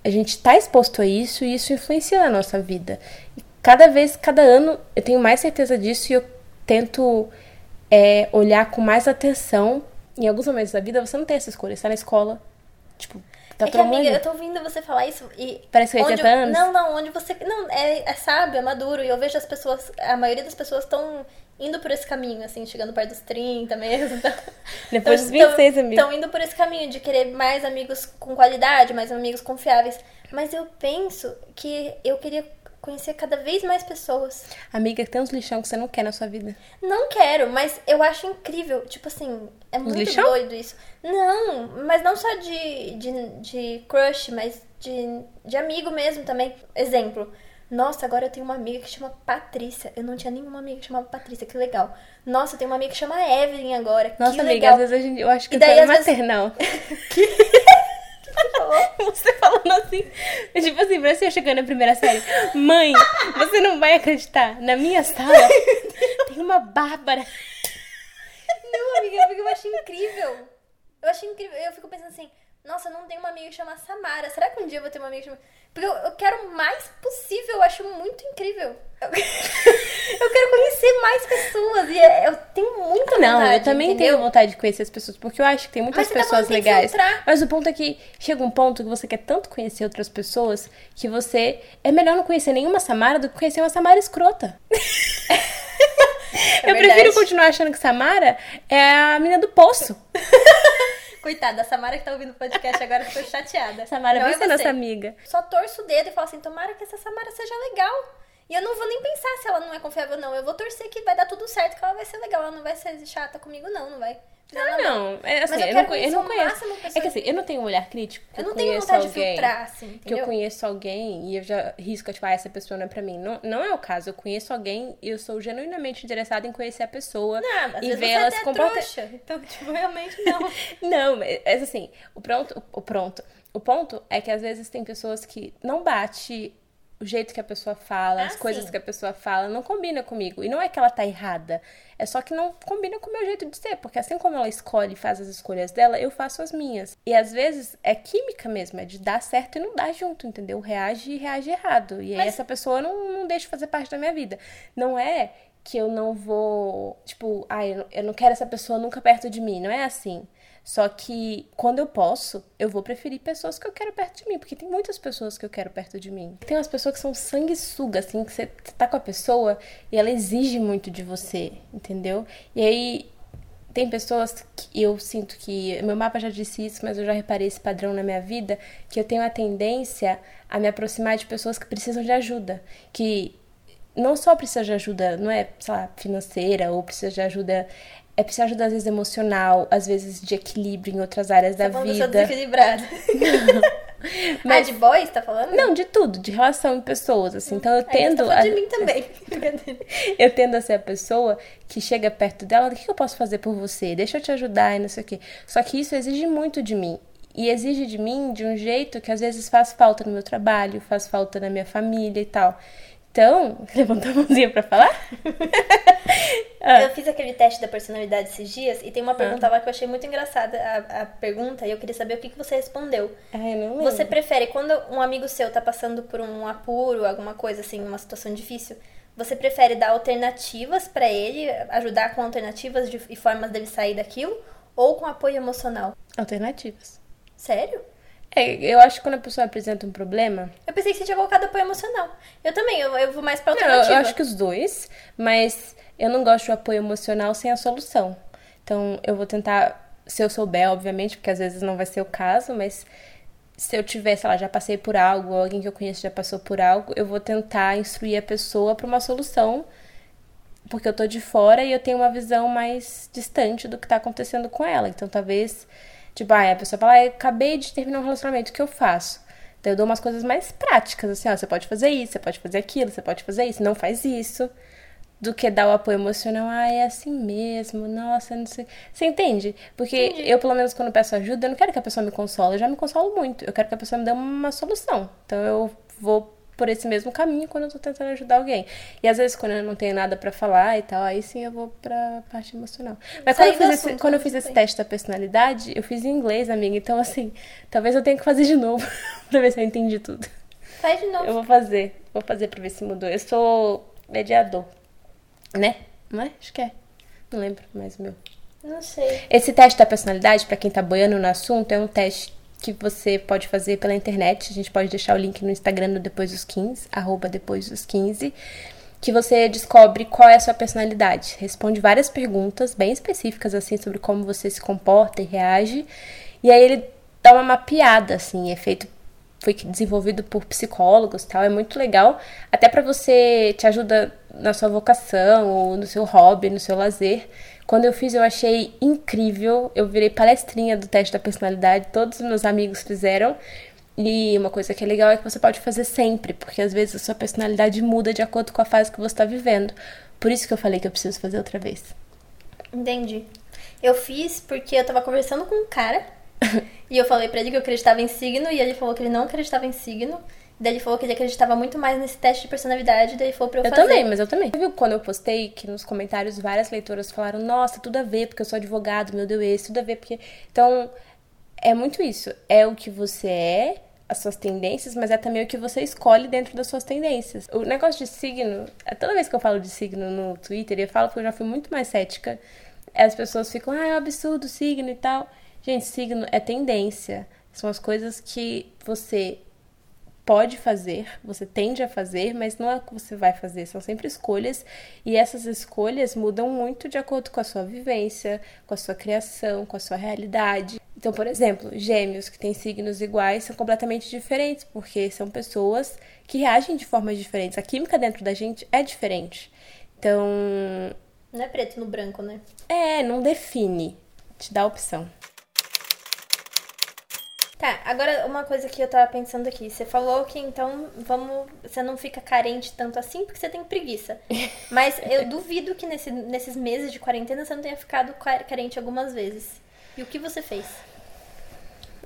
a gente está exposto a isso e isso influencia na nossa vida. E cada vez, cada ano, eu tenho mais certeza disso e eu tento é, olhar com mais atenção. Em alguns momentos da vida você não tem essa escolha, você tá na escola, tipo, Tá é que, amiga, eu tô ouvindo você falar isso e. Parece que 80 anos? Não, não, onde você. Não, é, é sábio, é maduro. E eu vejo as pessoas. A maioria das pessoas estão indo por esse caminho, assim, chegando perto dos 30 mesmo. Então, Depois dos 26, amigos. Estão indo por esse caminho de querer mais amigos com qualidade, mais amigos confiáveis. Mas eu penso que eu queria conhecer cada vez mais pessoas. Amiga, tem uns lixão que você não quer na sua vida. Não quero, mas eu acho incrível. Tipo assim, é muito lixão? doido isso. Não, mas não só de, de, de crush, mas de, de amigo mesmo também. Exemplo. Nossa, agora eu tenho uma amiga que chama Patrícia. Eu não tinha nenhuma amiga que chamava Patrícia, que legal. Nossa, eu tenho uma amiga que chama Evelyn agora. Nossa, que amiga, legal. às vezes eu acho que e daí, é maternal. Vezes... Você falando assim, tipo assim, parece eu chegando na primeira série. Mãe, você não vai acreditar. Na minha sala tem uma Bárbara. Não, amiga, eu acho incrível. Eu acho incrível. Eu fico pensando assim, Nossa, eu não tenho uma amiga que chama Samara. Será que um dia eu vou ter uma amiga que chama. Porque eu, eu quero o mais possível, eu acho muito incrível. Eu, eu quero conhecer mais pessoas e é- eu tenho muita Não, vontade. eu também entendeu? tenho vontade de conhecer as pessoas, porque eu acho que tem muitas Mas tá pessoas que legais. Mas o ponto é que chega um ponto que você quer tanto conhecer outras pessoas que você. É melhor não conhecer nenhuma Samara do que conhecer uma Samara escrota. É eu prefiro continuar achando que Samara é a menina do poço. Coitada, a Samara que tá ouvindo o podcast agora ficou chateada. Samara, Não é você. nossa amiga. Só torço o dedo e falo assim, tomara que essa Samara seja legal. E eu não vou nem pensar se ela não é confiável, não. Eu vou torcer que vai dar tudo certo, que ela vai ser legal. Ela não vai ser chata comigo, não. Não vai. Ah, não. É, assim, eu eu, não, eu não conheço. de É que assim, eu não tenho um olhar crítico. que Eu não tenho vontade de alguém, filtrar, assim, Que entendeu? eu conheço alguém e eu já risco, tipo, ah, essa pessoa não é pra mim. Não, não é o caso. Eu conheço alguém e eu sou genuinamente interessada em conhecer a pessoa Não, e ver ela se é comportar. trouxa. Então, tipo, realmente não. Não, mas assim, o pronto, o pronto. O ponto é que às vezes tem pessoas que não bate o jeito que a pessoa fala, Ah, as coisas sim. que a pessoa fala, não combina comigo. E não é que ela tá errada, é só que não combina com o meu jeito de ser, porque assim como ela escolhe e faz as escolhas dela, eu faço as minhas. E às vezes é química mesmo, é de dar certo e não dar junto, entendeu? Reage e reage errado. E aí Mas- essa pessoa não, não deixa fazer parte da minha vida. Não é que eu não vou, tipo, ai, não- eu não quero essa pessoa nunca perto de mim, não é assim. Só que quando eu posso, eu vou preferir pessoas que eu quero perto de mim, porque tem muitas pessoas que eu quero perto de mim. Tem umas pessoas que são sanguessuga, assim, que você tá com a pessoa e ela exige muito de você, entendeu? E aí tem pessoas que eu sinto que. Meu mapa já disse isso, mas eu já reparei esse padrão na minha vida, que eu tenho a tendência a me aproximar de pessoas que precisam de ajuda. Que não só precisa de ajuda, não é, sei lá, financeira, ou precisa de ajuda. É precisa de ajuda, às vezes, emocional, às vezes de equilíbrio em outras áreas da Tá falando que eu vida. desequilibrada. Mas- Ah, de boys, tá falando? Não, de tudo, de relação em pessoas, assim. Então eu você tá tendo. falando a- de mim também. Eu tendo a ser a pessoa que chega perto dela, o que que eu posso fazer por você? Deixa eu te ajudar e não sei o quê. Só que isso exige muito de mim. E exige de mim de um jeito que às vezes faz falta no meu trabalho, faz falta na minha família e tal. Então, levanta a mãozinha pra falar? Ah. Eu fiz aquele teste da personalidade esses dias e tem uma pergunta lá que eu achei muito engraçada a, a pergunta e eu queria saber o que, que você respondeu. Ai, eu não lembro. Você prefere, quando um amigo seu tá passando por um apuro, alguma coisa assim, uma situação difícil, você prefere dar alternativas pra ele, ajudar com alternativas de, e formas dele sair daquilo, ou com apoio emocional? Alternativas. Sério? É, eu acho que quando a pessoa apresenta um problema. Eu pensei que você tinha colocado apoio emocional. Eu também, eu, eu vou mais pra Não, eu, alternativa. eu acho que os dois, mas eu não gosto de apoio emocional sem a solução. Então eu vou tentar, se eu souber, obviamente, porque às vezes não vai ser o caso, mas se eu tiver, sei lá, já passei por algo, ou alguém que eu conheço já passou por algo, eu vou tentar instruir a pessoa para uma solução, porque eu tô de fora e eu tenho uma visão mais distante do que tá acontecendo com ela. Então talvez, tipo, ah, a pessoa fala, ah, acabei de terminar um relacionamento, o que eu faço? Então eu dou umas coisas mais práticas, assim, ó, você pode fazer isso, você pode fazer aquilo, você pode fazer isso, não faz isso. Do que dar o apoio emocional, ah, é assim mesmo, nossa, não sei. Você entende? Porque eu, pelo menos, quando peço ajuda, eu não quero que a pessoa me console, eu já me consolo muito. Eu quero que a pessoa me dê uma solução. Então eu vou por esse mesmo caminho quando eu tô tentando ajudar alguém. E às vezes, quando eu não tenho nada pra falar e tal, aí sim eu vou pra parte emocional. Mas quando eu fiz, do esse, assunto, quando eu fiz esse teste da personalidade, eu fiz em inglês, amiga. Então, assim, talvez eu tenha que fazer de novo pra ver se eu entendi tudo. Faz de novo. Eu vou fazer. Vou fazer pra ver se mudou. Eu sou mediador. Né? Não é? Acho que é. Não lembro mais o meu. Não sei. Esse teste da personalidade, pra quem tá boiando no assunto, é um teste que você pode fazer pela internet. A gente pode deixar o link no Instagram no Depois dos 15, arroba Depois dos 15, que você descobre qual é a sua personalidade. Responde várias perguntas bem específicas, assim, sobre como você se comporta e reage. E aí ele dá uma mapeada, assim, é feito foi desenvolvido por psicólogos tal, é muito legal, até pra você te ajuda na sua vocação ou no seu hobby, no seu lazer. Quando eu fiz, eu achei incrível. Eu virei palestrinha do teste da personalidade, todos os meus amigos fizeram. E uma coisa que é legal é que você pode fazer sempre, porque às vezes a sua personalidade muda de acordo com a fase que você está vivendo. Por isso que eu falei que eu preciso fazer outra vez. Entendi. Eu fiz porque eu tava conversando com um cara e eu falei pra ele que eu acreditava em signo e ele falou que ele não acreditava em signo. Daí ele falou que ele acreditava muito mais nesse teste de personalidade, daí ele falou pra eu, Eu fazer. também, mas eu também. Você viu quando eu postei que nos comentários várias leitoras falaram: Nossa, tudo a ver, porque eu sou advogado, meu Deus, esse, tudo a ver, porque. Então, é muito isso. É o que você é, as suas tendências, mas é também o que você escolhe dentro das suas tendências. O negócio de signo, toda vez que eu falo de signo no Twitter, eu falo que eu já fui muito mais cética. As pessoas ficam, ah, é um absurdo signo e tal. Gente, signo é tendência. São as coisas que você pode fazer, você tende a fazer, mas não é o que você vai fazer, são sempre escolhas e essas escolhas mudam muito de acordo com a sua vivência, com a sua criação, com a sua realidade. Então, por exemplo, gêmeos que têm signos iguais são completamente diferentes, porque são pessoas que reagem de formas diferentes. A química dentro da gente é diferente. Então. Não é preto no branco, né? É, não define. Te dá opção. Tá, agora uma coisa que eu tava pensando aqui. Você falou que então vamos. Você não fica carente tanto assim porque você tem preguiça. Mas eu duvido que nesse, nesses meses de quarentena você não tenha ficado carente algumas vezes. E o que você fez?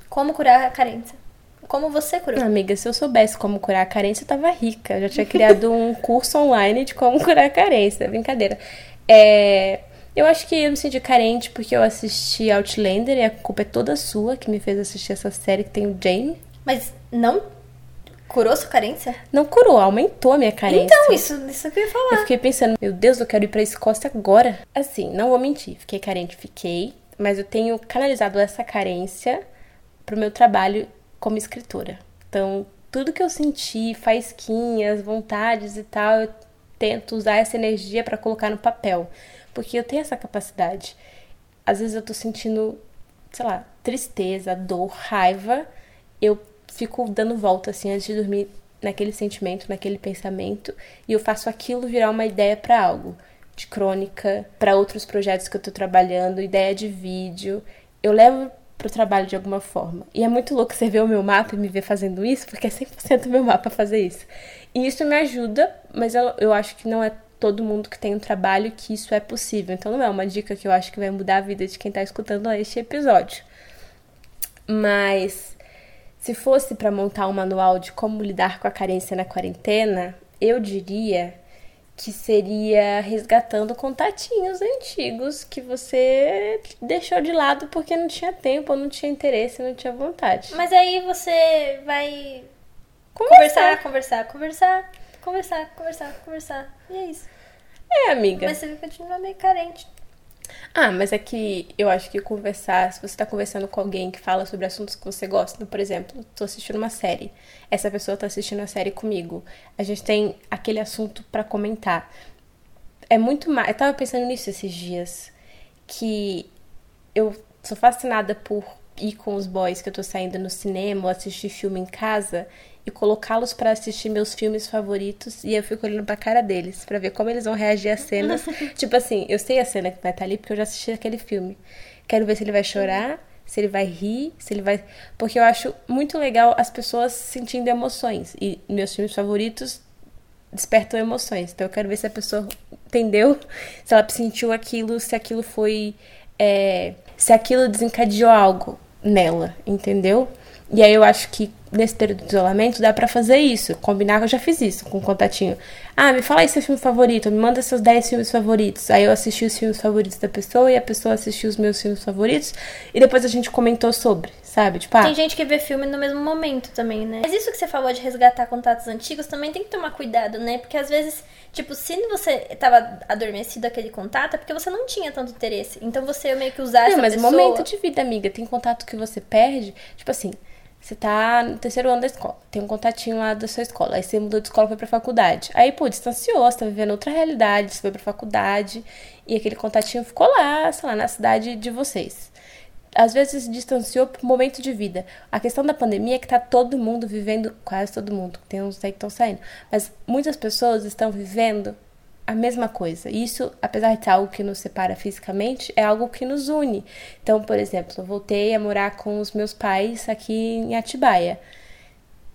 Como curar a carência? Como você curou? Amiga, se eu soubesse como curar a carência, eu tava rica. Eu já tinha criado um curso online de como curar a carência. Brincadeira. É, eu acho que eu me senti carente porque eu assisti Outlander e a culpa é toda sua que me fez assistir essa série que tem o Jamie. Mas não curou sua carência? Não curou, aumentou a minha carência. Então, isso, isso que eu ia falar. Eu fiquei pensando, meu Deus, eu quero ir pra Escócia agora. Assim, não vou mentir, fiquei carente, fiquei, mas eu tenho canalizado essa carência pro meu trabalho como escritora. Então, tudo que eu senti, faísquinhas, vontades e tal, eu tento usar essa energia para colocar no papel. Porque eu tenho essa capacidade. Às vezes eu tô sentindo, sei lá, tristeza, dor, raiva. Eu fico dando volta assim antes de dormir naquele sentimento, naquele pensamento, e eu faço aquilo virar uma ideia para algo, de crônica, para outros projetos que eu tô trabalhando, ideia de vídeo. Eu levo pro trabalho de alguma forma. E é muito louco você ver o meu mapa e me ver fazendo isso, porque é 100% meu mapa fazer isso. E isso me ajuda, mas eu, eu acho que não é todo mundo que tem um trabalho que isso é possível. Então não é uma dica que eu acho que vai mudar a vida de quem está escutando este episódio. Mas se fosse para montar um manual de como lidar com a carência na quarentena, eu diria que seria resgatando contatinhos antigos que você deixou de lado porque não tinha tempo, ou não tinha interesse, não tinha vontade. Mas aí você vai conversar, conversar, conversar, conversar, conversar, conversar. E é isso. É, amiga. Mas você continua meio carente. Ah, mas é que eu acho que conversar, se você tá conversando com alguém que fala sobre assuntos que você gosta, por exemplo, tô assistindo uma série, essa pessoa tá assistindo a série comigo, a gente tem aquele assunto para comentar. É muito mais. Eu tava pensando nisso esses dias, que eu sou fascinada por ir com os boys que eu tô saindo no cinema ou assistir filme em casa e colocá-los para assistir meus filmes favoritos e eu fico olhando pra cara deles para ver como eles vão reagir às cenas. tipo assim, eu sei a cena que vai estar tá ali porque eu já assisti aquele filme. Quero ver se ele vai chorar, se ele vai rir, se ele vai. Porque eu acho muito legal as pessoas sentindo emoções. E meus filmes favoritos despertam emoções. Então eu quero ver se a pessoa entendeu, se ela sentiu aquilo, se aquilo foi. É... se aquilo desencadeou algo nela, entendeu? E aí eu acho que nesse período de isolamento dá para fazer isso. Combinar, eu já fiz isso com um contatinho. Ah, me fala aí seu filme favorito, me manda seus 10 filmes favoritos. Aí eu assisti os filmes favoritos da pessoa e a pessoa assistiu os meus filmes favoritos e depois a gente comentou sobre, sabe? Tipo, ah, Tem gente que vê filme no mesmo momento também, né? Mas isso que você falou de resgatar contatos antigos também tem que tomar cuidado, né? Porque às vezes, tipo, se você tava adormecido aquele contato, é porque você não tinha tanto interesse. Então você meio que usar não, essa mas pessoa... momento de vida, amiga, tem contato que você perde, tipo assim, você tá no terceiro ano da escola, tem um contatinho lá da sua escola, aí você mudou de escola foi pra faculdade. Aí, pô, distanciou, você tá vivendo outra realidade, você foi pra faculdade e aquele contatinho ficou lá, sei lá, na cidade de vocês. Às vezes se distanciou por momento de vida. A questão da pandemia é que tá todo mundo vivendo, quase todo mundo, tem uns aí que estão saindo, mas muitas pessoas estão vivendo a mesma coisa. Isso, apesar de ser algo que nos separa fisicamente, é algo que nos une. Então, por exemplo, eu voltei a morar com os meus pais aqui em Atibaia.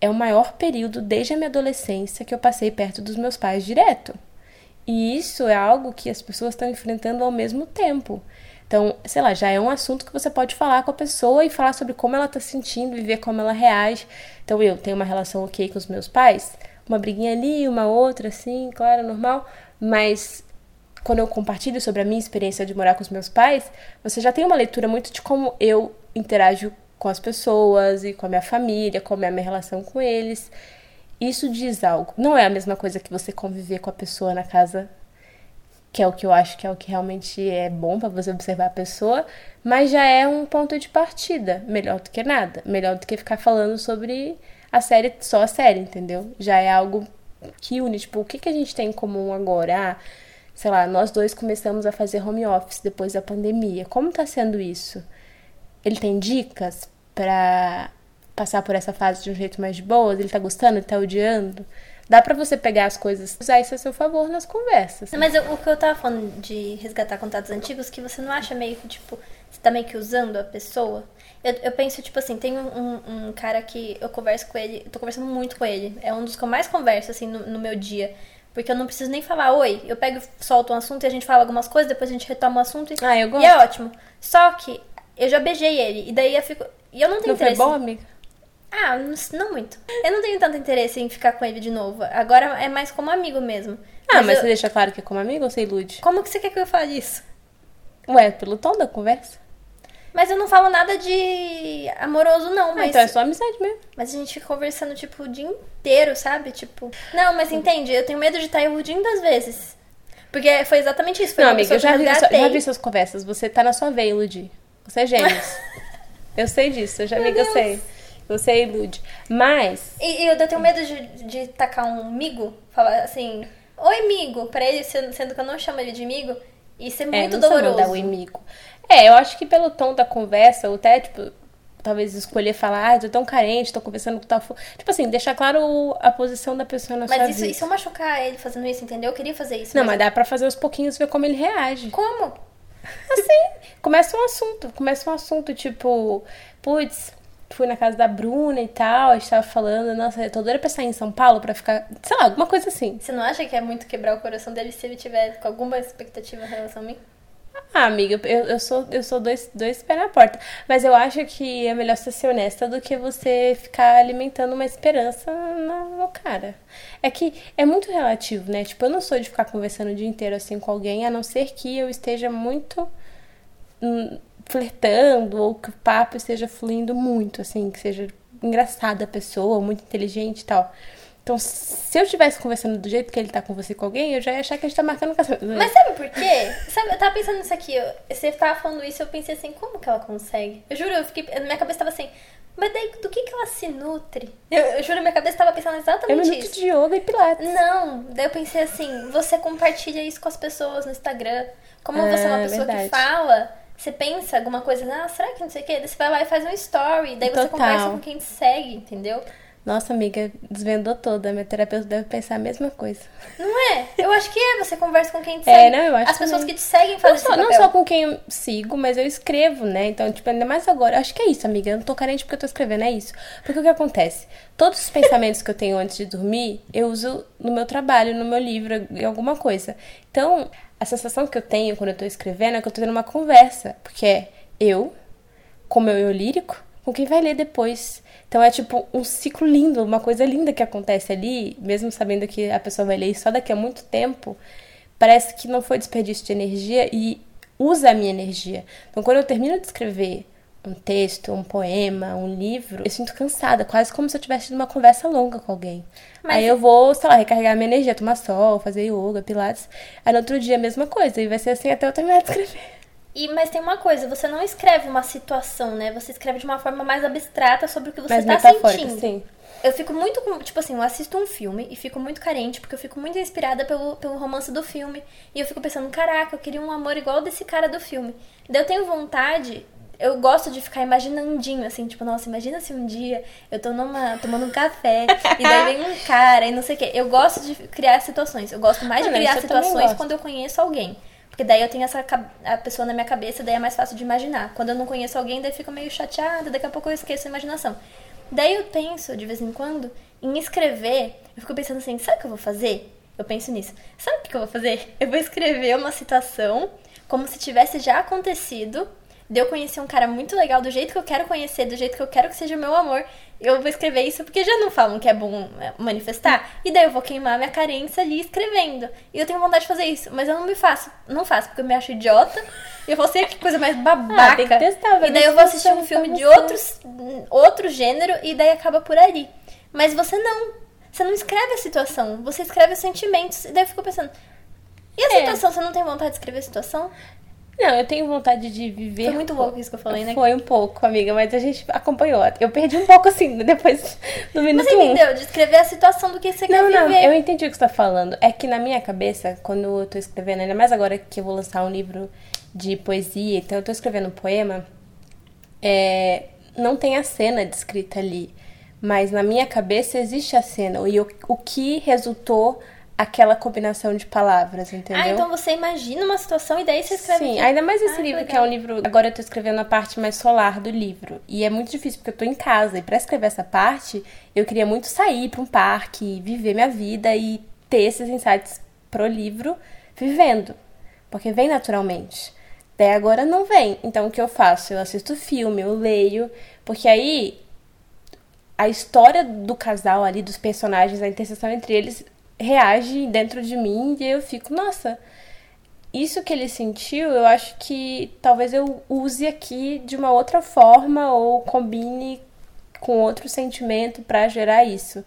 É o maior período desde a minha adolescência que eu passei perto dos meus pais direto. E isso é algo que as pessoas estão enfrentando ao mesmo tempo. Então, sei lá, já é um assunto que você pode falar com a pessoa e falar sobre como ela está sentindo e ver como ela reage. Então, eu tenho uma relação ok com os meus pais, uma briguinha ali, uma outra, assim, claro, normal, mas quando eu compartilho sobre a minha experiência de morar com os meus pais, você já tem uma leitura muito de como eu interajo com as pessoas e com a minha família, como é a minha relação com eles. Isso diz algo. Não é a mesma coisa que você conviver com a pessoa na casa, que é o que eu acho que é o que realmente é bom para você observar a pessoa, mas já é um ponto de partida, melhor do que nada, melhor do que ficar falando sobre a série, só a série, entendeu? Já é algo que une, tipo, o que, que a gente tem em comum agora? Ah, sei lá, nós dois começamos a fazer home office depois da pandemia. Como tá sendo isso? Ele tem dicas para passar por essa fase de um jeito mais de boa? Ele tá gostando? Ele tá odiando? Dá pra você pegar as coisas, usar isso a seu favor nas conversas. Mas eu, o que eu tava falando de resgatar contatos antigos, que você não acha meio que, tipo, você tá meio que usando a pessoa? Eu, eu penso, tipo assim, tem um, um, cara que eu converso com ele, eu tô conversando muito com ele. É um dos que eu mais converso, assim, no, no meu dia. Porque eu não preciso nem falar oi. Eu pego, solto um assunto e a gente fala algumas coisas, depois a gente retoma o assunto e, ah, eu gosto. e é ótimo. Só que eu já beijei ele, e daí eu fico. E eu não tenho não interesse. Foi bom, amiga? Ah, não muito. Eu não tenho tanto interesse em ficar com ele de novo. Agora é mais como amigo mesmo. Ah, mas, eu... você deixa claro que é como amigo ou você ilude? Como que você quer que eu fale isso? Ué, pelo tom da conversa. Mas eu não falo nada de amoroso, não. Ah, mas... então é só amizade mesmo. Mas a gente fica conversando, tipo, o dia inteiro, sabe? Tipo. Não, mas entende, eu tenho medo de estar iludindo às vezes. Porque foi exatamente isso. Foi não, amiga, eu já vi, resgatei. já vi suas conversas. Você tá na sua veia iludir. Você é gêmeos. eu sei disso, eu já Meu amiga, eu sei. Você ilude. Mas. E, eu tenho medo de, de tacar um migo, falar assim, oi migo, pra ele, sendo, que eu não chamo ele de migo, ser É, muito não precisa doloroso. mandar o inimigo. É, eu acho que pelo tom da conversa, ou até, tipo, talvez escolher falar, ah, tô tão carente, tô conversando com tal. fu-". Tipo assim, deixar claro a posição da pessoa na sua Mas isso, vida. e se eu machucar ele fazendo isso, entendeu? Eu queria fazer isso. Não, mas dá pra fazer aos pouquinhos ver como ele reage. Como? Assim, começa um assunto, começa um assunto, tipo, putz, fui na casa da Bruna e tal, a gente tava falando, nossa, eu tô doida pra sair em São Paulo pra ficar, sei lá, alguma coisa assim. Você não acha que é muito quebrar o coração dele se ele tiver com alguma expectativa em relação a mim? Ah, amiga, eu, eu sou, eu sou dois, dois pés na porta. Mas eu acho que é melhor você ser honesta do que você ficar alimentando uma esperança no, no cara. É que é muito relativo, né? Tipo, eu não sou de ficar conversando o dia inteiro assim com alguém, a não ser que eu esteja muito hum, flertando ou que o papo esteja fluindo muito, assim, que seja engraçada a pessoa, muito inteligente e tal. Então, se eu estivesse conversando do jeito que ele tá com você com alguém, eu já ia achar que a gente tá marcando casamento. Mas sabe por quê? Sabe, eu tava pensando nisso aqui. eu- Você tava falando isso eu pensei assim, como que ela consegue? Eu juro, eu fiquei. Na minha cabeça tava assim, mas daí do que que ela se nutre? Eu, eu juro, minha cabeça tava pensando É exatamente minuto isso. de yoga e pilates. Não, daí eu pensei assim, você compartilha isso com as pessoas no Instagram. Como você é uma Ah, pessoa verdade. que fala, você pensa alguma coisa, ah, será que não sei o quê? Daí você vai lá e faz um story, daí você Total. conversa com quem te segue, entendeu? Nossa, amiga, desvendou toda. Minha terapeuta deve pensar a mesma coisa. Não é? Eu acho que é, você conversa com quem te É, segue. não, eu acho As pessoas também. que te seguem Não fazem só, esse não só com quem eu sigo, mas eu escrevo, né? Então, tipo, ainda mais agora. Eu acho que é isso, amiga. Eu não tô carente porque eu tô escrevendo, é isso. Porque o que acontece? Todos os pensamentos que eu tenho antes de dormir, eu uso no meu trabalho, no meu livro, em alguma coisa. Então, a sensação que eu tenho quando eu tô escrevendo é que eu tô tendo uma conversa. Porque é eu, com meu eu lírico, com quem vai ler depois. Então é tipo um ciclo lindo, uma coisa linda que acontece ali, mesmo sabendo que a pessoa vai ler só daqui a muito tempo. Parece que não foi desperdício de energia e usa a minha energia. Então quando eu termino de escrever um texto, um poema, um livro, eu sinto cansada, quase como se eu tivesse tido uma conversa longa com alguém. Mas- Aí eu vou, sei lá, recarregar minha energia, tomar sol, fazer yoga, pilates. Aí no outro dia a mesma coisa, e vai ser assim até eu terminar de escrever. E, mas tem uma coisa, você não escreve uma situação, né? Você escreve de uma forma mais abstrata sobre o que você Mais tá sentindo. sim. Eu fico muito, com- tipo assim, eu assisto um filme e fico muito carente, porque eu fico muito inspirada pelo, pelo romance do filme. E eu fico pensando, caraca, eu queria um amor igual desse cara do filme. Daí eu tenho vontade, eu gosto de ficar imaginandinho, assim, tipo, nossa, imagina se um dia eu tô numa, tomando um café e daí vem um cara e não sei o quê. Eu gosto de criar situações. Eu gosto mais de criar eu situações quando eu conheço alguém. Porque daí eu tenho essa a pessoa na minha cabeça, daí é mais fácil de imaginar. Quando eu não conheço alguém, daí fico meio chateada, daqui a pouco eu esqueço a imaginação. Daí eu penso, de vez em quando, em escrever. Eu fico pensando assim, sabe o que eu vou fazer? Eu penso nisso. Sabe o que eu vou fazer? Eu vou escrever uma situação como se tivesse já acontecido, de eu conhecer um cara muito legal, do jeito que eu quero conhecer, do jeito que eu quero que seja meu amor, eu vou escrever isso porque já não falam que é bom é, manifestar. E daí eu vou queimar minha carência ali escrevendo. E eu tenho vontade de fazer isso, mas eu não me faço. Não faço, porque eu me acho idiota. E eu vou ser que coisa mais babaca. Ah, tem que testar, e daí eu vou assistir um filme de outros, outro gênero e daí acaba por ali. Mas você não. Você não escreve a situação, você escreve os sentimentos. E daí eu fico pensando. E a é. situação? Você não tem vontade de escrever a situação? Não, eu tenho vontade de viver. Foi muito louco isso que eu falei, né? Foi um pouco, amiga, mas a gente acompanhou. Eu perdi um pouco assim, depois do minuto Você entendeu? De escrever a situação do que você não, quer não, viver. Não, eu entendi o que você tá falando. É que na minha cabeça, quando eu tô escrevendo, ainda mais agora que eu vou lançar um livro de poesia, então eu tô escrevendo um poema, é, não tem a cena descrita ali. Mas na minha cabeça existe a cena. E o, o que resultou aquela combinação de palavras, entendeu? Ah, então você imagina uma situação e daí você escreve. Sim, ainda mais esse ah, livro que, que é um livro. Agora eu tô escrevendo a parte mais solar do livro. E é muito difícil porque eu tô em casa. E pra escrever essa parte, eu queria muito sair pra um parque, viver minha vida e ter esses insights pro livro vivendo. Porque vem naturalmente. Daí agora não vem. Então o que eu faço? Eu assisto filme, eu leio. Porque aí a história do casal ali, dos personagens, a interseção entre eles reage dentro de mim e eu fico, nossa, isso que ele sentiu, eu acho que talvez eu use aqui de uma outra forma ou combine com outro sentimento para gerar isso.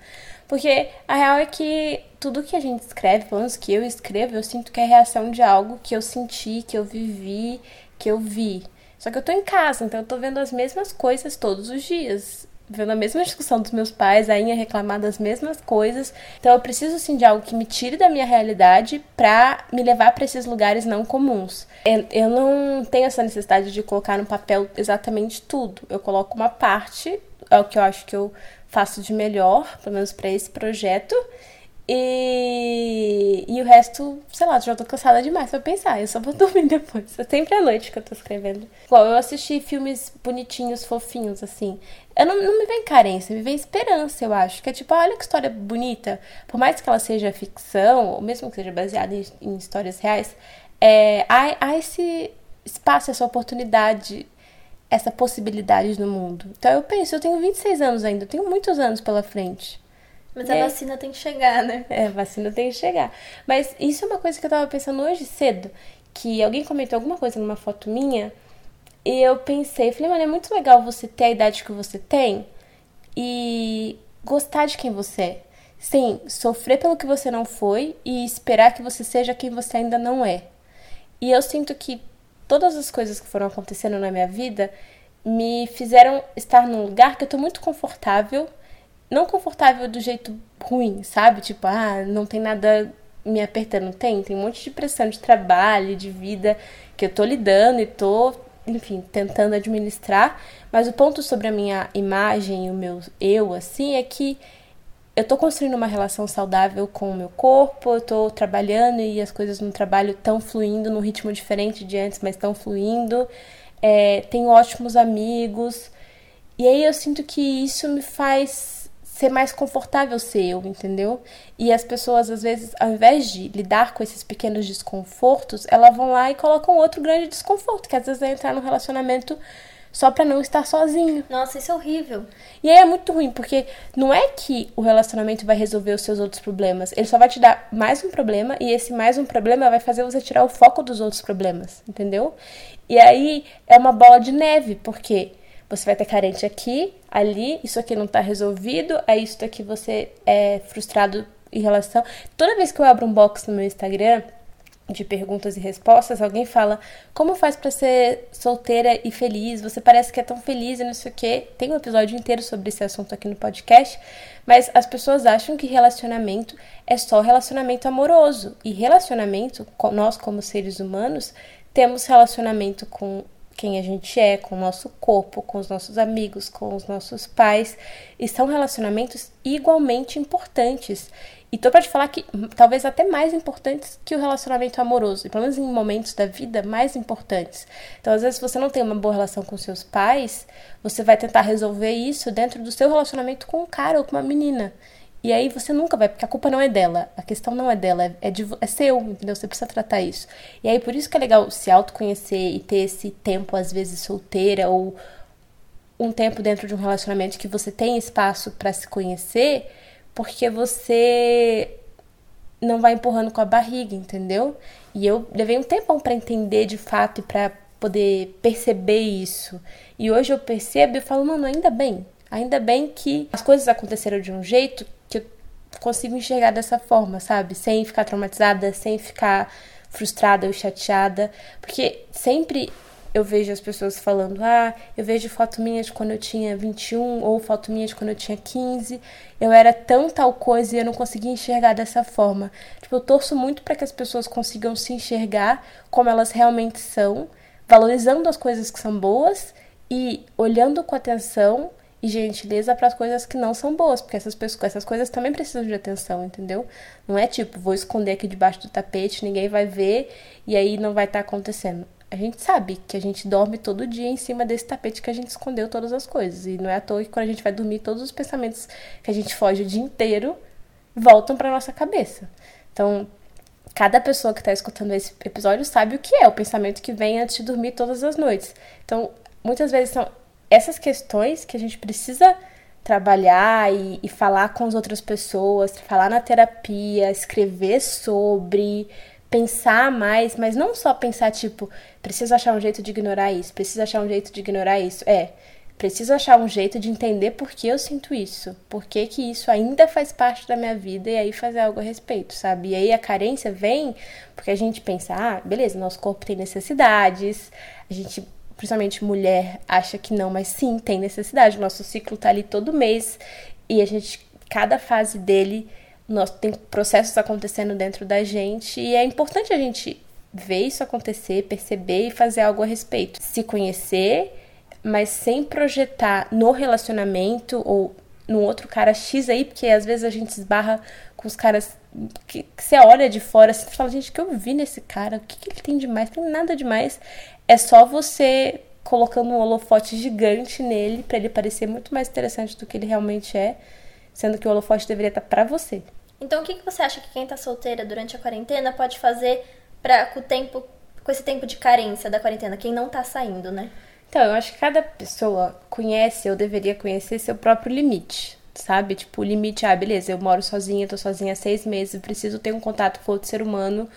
Porque a real é que tudo que a gente escreve, pelo menos que eu escrevo, eu sinto que é reação de algo que eu senti, que eu vivi, que eu vi. Só que eu tô em casa, então eu tô vendo as mesmas coisas todos os dias vendo a mesma discussão dos meus pais, a Inha reclamar das mesmas coisas. Então eu preciso sim de algo que me tire da minha realidade para me levar para esses lugares não comuns. Eu não tenho essa necessidade de colocar no papel exatamente tudo. Eu coloco uma parte, é o que eu acho que eu faço de melhor, pelo menos para esse projeto, e, e o resto, sei lá, já tô cansada demais pra pensar. Eu só vou dormir depois. É sempre à noite que eu tô escrevendo. Igual, eu assisti filmes bonitinhos, fofinhos, assim. Eu não, não me vem carência, me vem esperança, eu acho. Que é tipo, olha que história bonita. Por mais que ela seja ficção, ou mesmo que seja baseada em, em histórias reais, é, há, há esse espaço, essa oportunidade, essa possibilidade no mundo. Então eu penso, eu tenho 26 anos ainda, eu tenho muitos anos pela frente. Mas a é. vacina tem que chegar, né? É, a vacina tem que chegar. Mas isso é uma coisa que eu tava pensando hoje cedo. Que alguém comentou alguma coisa numa foto minha. E eu pensei, falei, mano, é muito legal você ter a idade que você tem e gostar de quem você é. Sim, sofrer pelo que você não foi e esperar que você seja quem você ainda não é. E eu sinto que todas as coisas que foram acontecendo na minha vida me fizeram estar num lugar que eu tô muito confortável não confortável do jeito ruim, sabe? Tipo, ah, não tem nada me apertando. Tem, tem um monte de pressão de trabalho, de vida que eu tô lidando e tô, enfim, tentando administrar. Mas o ponto sobre a minha imagem, o meu eu, assim, é que eu tô construindo uma relação saudável com o meu corpo, eu tô trabalhando e as coisas no trabalho estão fluindo num ritmo diferente de antes, mas estão fluindo. É, tenho ótimos amigos. E aí eu sinto que isso me faz ser mais confortável ser eu, entendeu? E as pessoas, às vezes, ao invés de lidar com esses pequenos desconfortos, elas vão lá e colocam outro grande desconforto, que às vezes é entrar num relacionamento só para não estar sozinho. Nossa, isso é horrível. E aí é muito ruim, porque não é que o relacionamento vai resolver os seus outros problemas, ele só vai te dar mais um problema e esse mais um problema vai fazer você tirar o foco dos outros problemas, entendeu? E aí é uma bola de neve, porque você vai ter carente aqui, ali, isso aqui não tá resolvido, é isso daqui você é frustrado em relação. Toda vez que eu abro um box no meu Instagram de perguntas e respostas, alguém fala: Como faz para ser solteira e feliz? Você parece que é tão feliz e não sei o quê. Tem um episódio inteiro sobre esse assunto aqui no podcast, mas as pessoas acham que relacionamento é só relacionamento amoroso. E relacionamento, nós como seres humanos, temos relacionamento com quem a gente é, com o nosso corpo, com os nossos amigos, com os nossos pais. E são relacionamentos igualmente importantes. E tô pra te falar que talvez até mais importantes que o relacionamento amoroso. E pelo menos em momentos da vida mais importantes. Então, às vezes, se você não tem uma boa relação com seus pais, você vai tentar resolver isso dentro do seu relacionamento com um cara ou com uma menina. E aí você nunca vai, porque a culpa não é dela, a questão não é dela, é, de, é seu, entendeu? Você precisa tratar isso. E aí por isso que é legal se autoconhecer e ter esse tempo, às vezes, solteira ou um tempo dentro de um relacionamento que você tem espaço para se conhecer, porque você não vai empurrando com a barriga, entendeu? E eu levei um tempão para entender de fato e para poder perceber isso. E hoje eu percebo e falo, mano, ainda bem. Ainda bem que as coisas aconteceram de um jeito consigo enxergar dessa forma, sabe? Sem ficar traumatizada, sem ficar frustrada ou chateada. Porque sempre eu vejo as pessoas falando: ah, eu vejo foto minha de quando eu tinha 21 ou foto minha de quando eu tinha 15. Eu era tão tal coisa e eu não conseguia enxergar dessa forma. Tipo, eu torço muito para que as pessoas consigam se enxergar como elas realmente são, valorizando as coisas que são boas e olhando com atenção e gentileza para as coisas que não são boas, porque essas pessoas, essas coisas também precisam de atenção, entendeu? Não é tipo, vou esconder aqui debaixo do tapete, ninguém vai ver e aí não vai estar tá acontecendo. A gente sabe que a gente dorme todo dia em cima desse tapete que a gente escondeu todas as coisas. E não é à toa que quando a gente vai dormir, todos os pensamentos que a gente foge o dia inteiro voltam para nossa cabeça. Então, cada pessoa que está escutando esse episódio sabe o que é o pensamento que vem antes de dormir todas as noites. Então, muitas vezes são essas questões que a gente precisa trabalhar e, e falar com as outras pessoas, falar na terapia, escrever sobre, pensar mais, mas não só pensar tipo, preciso achar um jeito de ignorar isso, preciso achar um jeito de ignorar isso. É, preciso achar um jeito de entender por que eu sinto isso, por que, que isso ainda faz parte da minha vida e aí fazer algo a respeito, sabe? E aí a carência vem porque a gente pensa, ah, beleza, nosso corpo tem necessidades, a gente principalmente mulher, acha que não, mas sim, tem necessidade. O nosso ciclo tá ali todo mês e a gente, cada fase dele, nós tem processos acontecendo dentro da gente e é importante a gente ver isso acontecer, perceber e fazer algo a respeito. Se conhecer, mas sem projetar no relacionamento ou no outro cara X aí, porque às vezes a gente esbarra com os caras que, que você olha de fora, você fala, gente, o que eu vi nesse cara? O que, que ele tem demais? Não tem nada demais. É só você colocando um holofote gigante nele para ele parecer muito mais interessante do que ele realmente é, sendo que o holofote deveria estar para você. Então, o que, que você acha que quem tá solteira durante a quarentena pode fazer para com o tempo, com esse tempo de carência da quarentena, quem não tá saindo, né? Então, eu acho que cada pessoa conhece ou deveria conhecer seu próprio limite, sabe? Tipo, o limite, ah, beleza, eu moro sozinha, tô sozinha há seis meses, preciso ter um contato com outro ser humano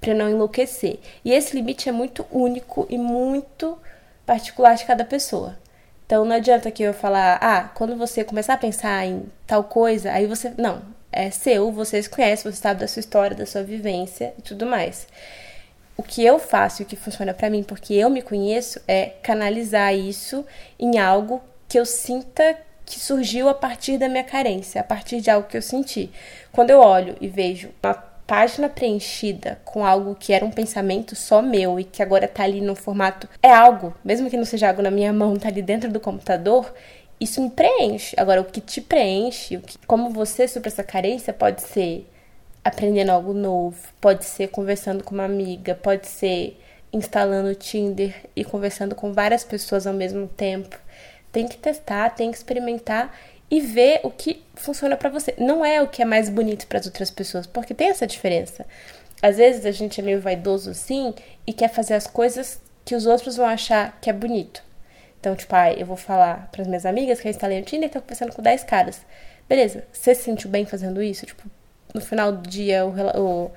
para não enlouquecer. E esse limite é muito único e muito particular de cada pessoa. Então não adianta que eu falar, ah, quando você começar a pensar em tal coisa, aí você. Não, é seu, você se conhece, você sabe da sua história, da sua vivência e tudo mais. O que eu faço e o que funciona para mim, porque eu me conheço, é canalizar isso em algo que eu sinta que surgiu a partir da minha carência, a partir de algo que eu senti. Quando eu olho e vejo uma página preenchida com algo que era um pensamento só meu e que agora tá ali no formato é algo, mesmo que não seja algo na minha mão, tá ali dentro do computador, isso me preenche. Agora, o que te preenche, o que, como você supera essa carência, pode ser aprendendo algo novo, pode ser conversando com uma amiga, pode ser instalando o Tinder e conversando com várias pessoas ao mesmo tempo. Tem que testar, tem que experimentar e ver o que funciona para você. Não é o que é mais bonito para as outras pessoas, porque tem essa diferença. Às vezes a gente é meio vaidoso sim e quer fazer as coisas que os outros vão achar que é bonito. Então, tipo, ah, eu vou falar para as minhas amigas que eu instalei o Tinder e tô conversando com 10 caras. Beleza, você se sentiu bem fazendo isso? Tipo, no final do dia, o, o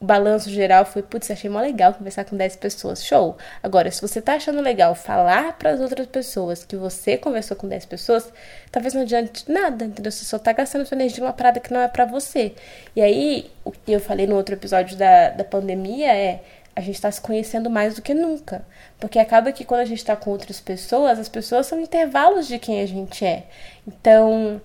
balanço geral foi, putz, achei mó legal conversar com 10 pessoas. Show! Agora, se você tá achando legal falar para as outras pessoas que você conversou com 10 pessoas, talvez não adiante nada, entendeu? Você só tá gastando sua energia numa parada que não é para você. E aí, o que eu falei no outro episódio da, da pandemia é a gente está se conhecendo mais do que nunca. Porque acaba que quando a gente está com outras pessoas, as pessoas são intervalos de quem a gente é. Então,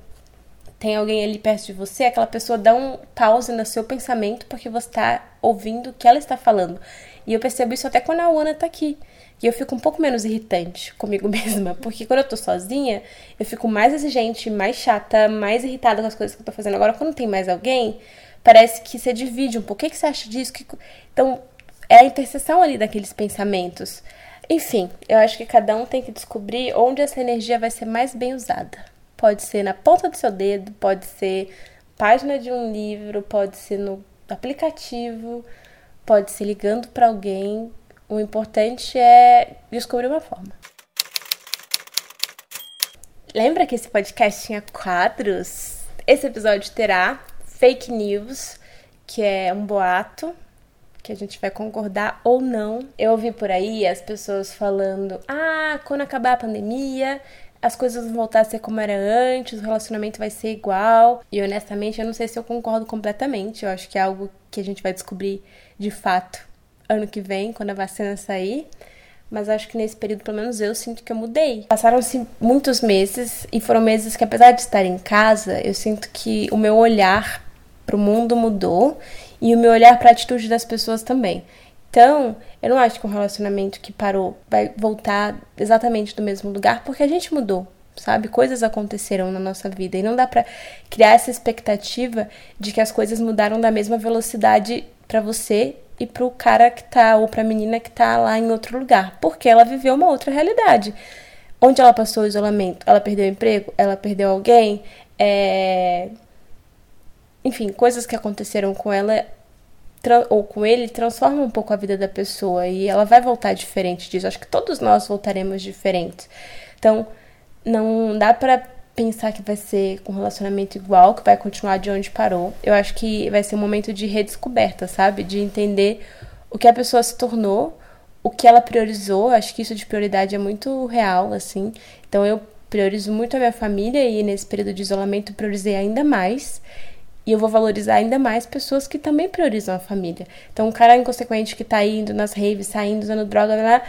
tem alguém ali perto de você, aquela pessoa dá um pause no seu pensamento porque você está ouvindo o que ela está falando. E eu percebo isso até quando a Ana tá aqui. E eu fico um pouco menos irritante comigo mesma, porque quando eu tô sozinha, eu fico mais exigente, mais chata, mais irritada com as coisas que eu tô fazendo. Agora, quando tem mais alguém, parece que você divide um pouco. O que, você acha disso? Então, é a interseção ali daqueles pensamentos. Enfim, eu acho que cada um tem que descobrir onde essa energia vai ser mais bem usada. Pode ser na ponta do seu dedo, pode ser página de um livro, pode ser no aplicativo, pode ser ligando para alguém. O importante é descobrir uma forma. Lembra que esse podcast tinha quadros? Esse episódio terá fake news, que é um boato que a gente vai concordar ou não. Eu ouvi por aí as pessoas falando: "Ah, quando acabar a pandemia, as coisas vão voltar a ser como era antes, o relacionamento vai ser igual". E honestamente, eu não sei se eu concordo completamente. Eu acho que é algo que a gente vai descobrir de fato ano que vem, quando a vacina sair mas acho que nesse período, pelo menos eu sinto que eu mudei. Passaram-se muitos meses e foram meses que, apesar de estar em casa, eu sinto que o meu olhar para o mundo mudou e o meu olhar para a atitude das pessoas também. Então, eu não acho que um relacionamento que parou vai voltar exatamente do mesmo lugar, porque a gente mudou, sabe? Coisas aconteceram na nossa vida e não dá para criar essa expectativa de que as coisas mudaram da mesma velocidade para você e pro cara que tá, ou pra menina que tá lá em outro lugar, porque ela viveu uma outra realidade. Onde ela passou o isolamento? Ela perdeu o emprego? Ela perdeu alguém? É... Enfim, coisas que aconteceram com ela ou com ele transformam um pouco a vida da pessoa e ela vai voltar diferente disso. Acho que todos nós voltaremos diferentes. Então, não dá para pensar que vai ser um relacionamento igual, que vai continuar de onde parou. Eu acho que vai ser um momento de redescoberta, sabe? De entender o que a pessoa se tornou, o que ela priorizou. Acho que isso de prioridade é muito real, assim. Então eu priorizo muito a minha família e nesse período de isolamento priorizei ainda mais. E eu vou valorizar ainda mais pessoas que também priorizam a família. Então, um cara inconsequente que tá indo nas raves, saindo, usando droga, lá,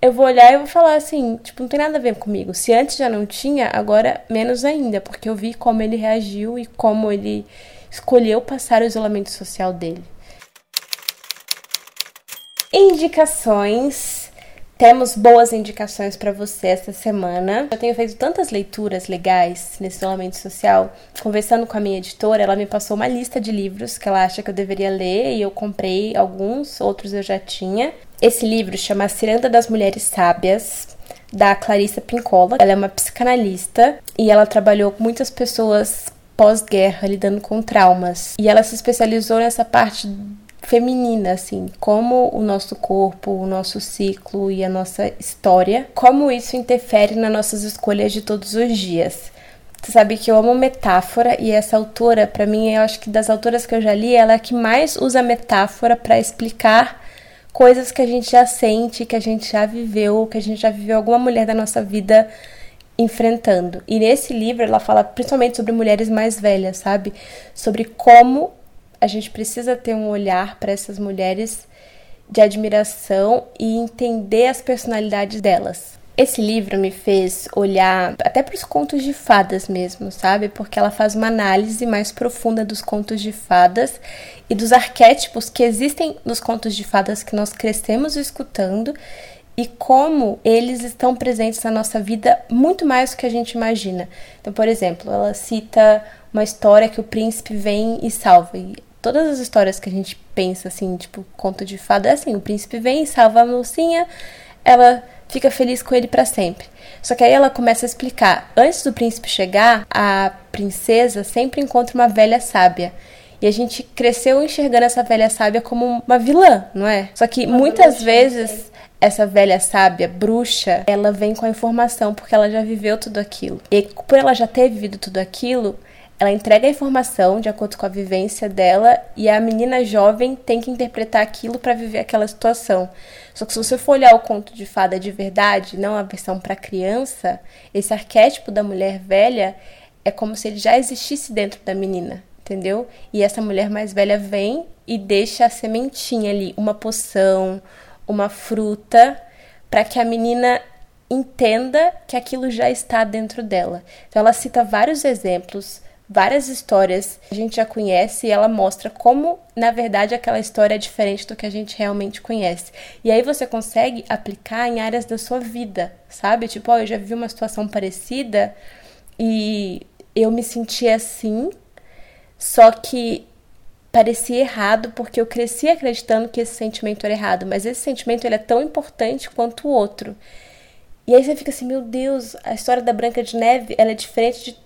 eu vou olhar e vou falar assim, tipo, não tem nada a ver comigo. Se antes já não tinha, agora menos ainda, porque eu vi como ele reagiu e como ele escolheu passar o isolamento social dele. Indicações. Temos boas indicações para você essa semana. Eu tenho feito tantas leituras legais nesse isolamento social. Conversando com a minha editora, ela me passou uma lista de livros que ela acha que eu deveria ler e eu comprei alguns, outros eu já tinha. Esse livro chama Ciranda das Mulheres Sábias, da Clarissa Pincola. Ela é uma psicanalista e ela trabalhou com muitas pessoas pós-guerra lidando com traumas. E ela se especializou nessa parte feminina, assim, como o nosso corpo, o nosso ciclo e a nossa história, como isso interfere nas nossas escolhas de todos os dias. Você sabe que eu amo metáfora e essa autora, para mim, eu acho que das autoras que eu já li, ela é a que mais usa metáfora para explicar coisas que a gente já sente, que a gente já viveu, que a gente já viveu alguma mulher da nossa vida enfrentando. E nesse livro ela fala principalmente sobre mulheres mais velhas, sabe? Sobre como a gente precisa ter um olhar para essas mulheres de admiração e entender as personalidades delas. Esse livro me fez olhar até para os contos de fadas mesmo, sabe? Porque ela faz uma análise mais profunda dos contos de fadas e dos arquétipos que existem nos contos de fadas que nós crescemos escutando e como eles estão presentes na nossa vida muito mais do que a gente imagina. Então, por exemplo, ela cita uma história que o príncipe vem e salva. E todas as histórias que a gente pensa assim, tipo conto de fada, é assim: o príncipe vem salva a mocinha, ela fica feliz com ele para sempre. Só que aí ela começa a explicar: antes do príncipe chegar, a princesa sempre encontra uma velha sábia. E a gente cresceu enxergando essa velha sábia como uma vilã, não é? Só que uma muitas bruxa, vezes essa velha sábia, bruxa, ela vem com a informação porque ela já viveu tudo aquilo. E por ela já ter vivido tudo aquilo, ela entrega a informação de acordo com a vivência dela e a menina jovem tem que interpretar aquilo para viver aquela situação. Só que se você for olhar o conto de fada de verdade, não a versão para criança, esse arquétipo da mulher velha é como se ele já existisse dentro da menina, entendeu? E essa mulher mais velha vem e deixa a sementinha ali, uma poção, uma fruta, para que a menina entenda que aquilo já está dentro dela. Então ela cita vários exemplos várias histórias a gente já conhece e ela mostra como, na verdade, aquela história é diferente do que a gente realmente conhece. E aí você consegue aplicar em áreas da sua vida, sabe? Tipo, oh, eu já vivi uma situação parecida e eu me senti assim, só que parecia errado porque eu cresci acreditando que esse sentimento era errado, mas esse sentimento ele é tão importante quanto o outro. E aí você fica assim, meu Deus, a história da Branca de Neve, ela é diferente de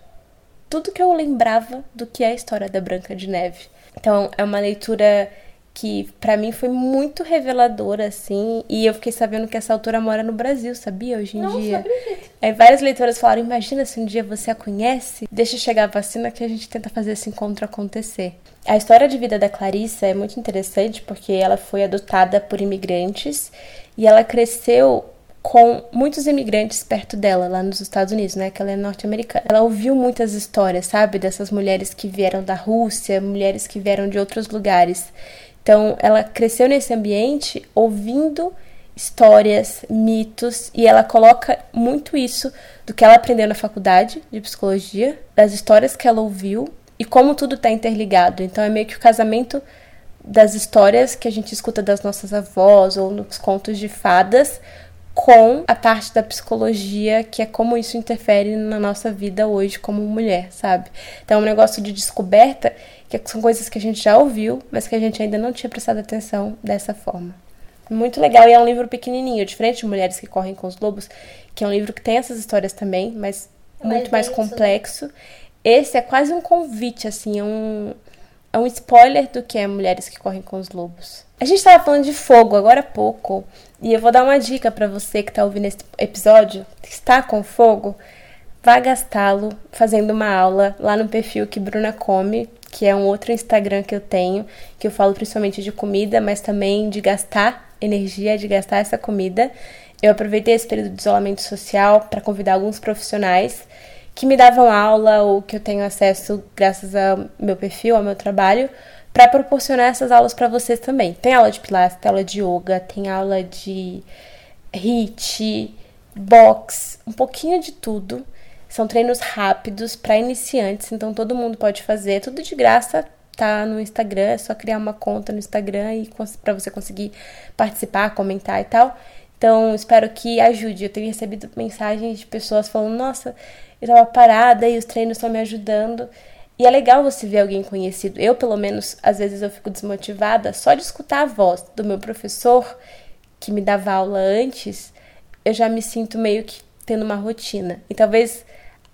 tudo que eu lembrava do que é a história da Branca de Neve. Então, é uma leitura que para mim foi muito reveladora, assim, e eu fiquei sabendo que essa autora mora no Brasil, sabia? Hoje em Nossa, dia. Aí várias leitoras falaram: imagina se um dia você a conhece, deixa chegar a vacina que a gente tenta fazer esse encontro acontecer. A história de vida da Clarissa é muito interessante porque ela foi adotada por imigrantes e ela cresceu com muitos imigrantes perto dela, lá nos Estados Unidos, né? Que ela é norte-americana. Ela ouviu muitas histórias, sabe? Dessas mulheres que vieram da Rússia, mulheres que vieram de outros lugares. Então, ela cresceu nesse ambiente ouvindo histórias, mitos, e ela coloca muito isso do que ela aprendeu na faculdade de psicologia, das histórias que ela ouviu e como tudo está interligado. Então, é meio que o casamento das histórias que a gente escuta das nossas avós ou nos contos de fadas com a parte da psicologia, que é como isso interfere na nossa vida hoje como mulher, sabe? Então é um negócio de descoberta, que são coisas que a gente já ouviu, mas que a gente ainda não tinha prestado atenção dessa forma. Muito legal, e é um livro pequenininho, diferente de Mulheres que Correm com os Lobos, que é um livro que tem essas histórias também, mas É muito mais né? complexo. Esse é quase um convite, assim, é um, é um spoiler do que é Mulheres que Correm com os Lobos. A gente tava falando de fogo agora há pouco, e eu vou dar uma dica pra você que tá ouvindo esse episódio, que está com fogo, vá gastá-lo fazendo uma aula lá no perfil que Bruna Come, que é um outro Instagram que eu tenho, que eu falo principalmente de comida, mas também de gastar energia, de gastar essa comida. Eu aproveitei esse período de isolamento social para convidar alguns profissionais que me davam aula ou que eu tenho acesso graças ao meu perfil, ao meu trabalho, para proporcionar essas aulas para vocês também. Tem aula de pilates, tem aula de yoga, tem aula de HIIT, box, um pouquinho de tudo. São treinos rápidos para iniciantes, então todo mundo pode fazer, tudo de graça. Tá no Instagram, é só criar uma conta no Instagram e para você conseguir participar, comentar e tal. Então, espero que ajude. Eu tenho recebido mensagens de pessoas falando: "Nossa, eu tava parada e os treinos estão me ajudando". E é legal você ver alguém conhecido. Eu, pelo menos, às vezes eu fico desmotivada só de escutar a voz do meu professor que me dava aula antes, eu já me sinto meio que tendo uma rotina. E talvez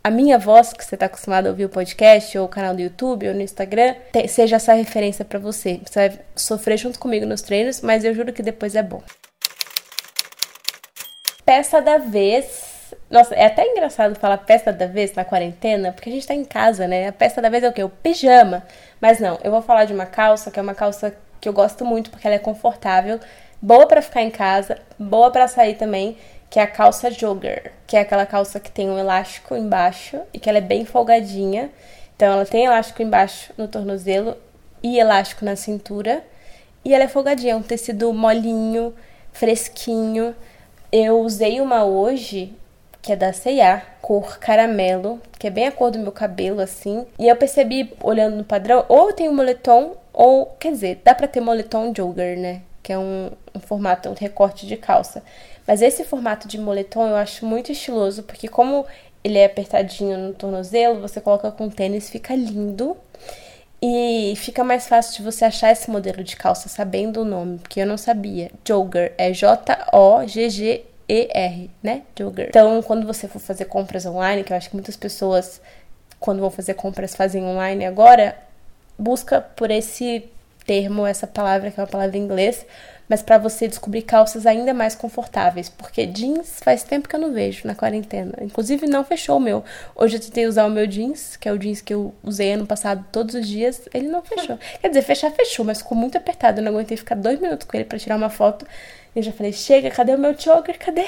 a minha voz, que você está acostumado a ouvir o podcast, ou o canal do YouTube, ou no Instagram, seja essa referência para você. Você vai sofrer junto comigo nos treinos, mas eu juro que depois é bom. Peça da vez. Nossa, é até engraçado falar peça da vez na quarentena, porque a gente tá em casa, né? A peça da vez é o quê? O pijama. Mas não, eu vou falar de uma calça, que é uma calça que eu gosto muito, porque ela é confortável, boa pra ficar em casa, boa pra sair também, que é a calça jogger, que é aquela calça que tem um elástico embaixo e que ela é bem folgadinha. Então ela tem elástico embaixo no tornozelo e elástico na cintura. E ela é folgadinha, é um tecido molinho, fresquinho. Eu usei uma hoje, que é da C&A, cor caramelo, que é bem a cor do meu cabelo, assim. E eu percebi, olhando no padrão, ou tem um moletom, ou, quer dizer, dá pra ter moletom jogger, né? Que é um, um formato, um recorte de calça. Mas esse formato de moletom eu acho muito estiloso, porque como ele é apertadinho no tornozelo, você coloca com tênis, fica lindo. E fica mais fácil de você achar esse modelo de calça sabendo o nome, porque eu não sabia. Jogger é J-O-G-G-E-R, né? Jogger. Então, quando você for fazer compras online, que eu acho que muitas pessoas, quando vão fazer compras, fazem online agora, busca por esse termo, essa palavra, que é uma palavra em inglês, mas para você descobrir calças ainda mais confortáveis, porque jeans faz tempo que eu não vejo na quarentena. Inclusive não fechou o meu. Hoje eu tentei usar o meu jeans, que é o jeans que eu usei ano passado todos os dias, ele não fechou. Quer dizer, fechar fechou, mas ficou muito apertado. Eu não aguentei ficar dois minutos com ele para tirar uma foto. Eu já falei, chega, cadê o meu jogger? Cadê?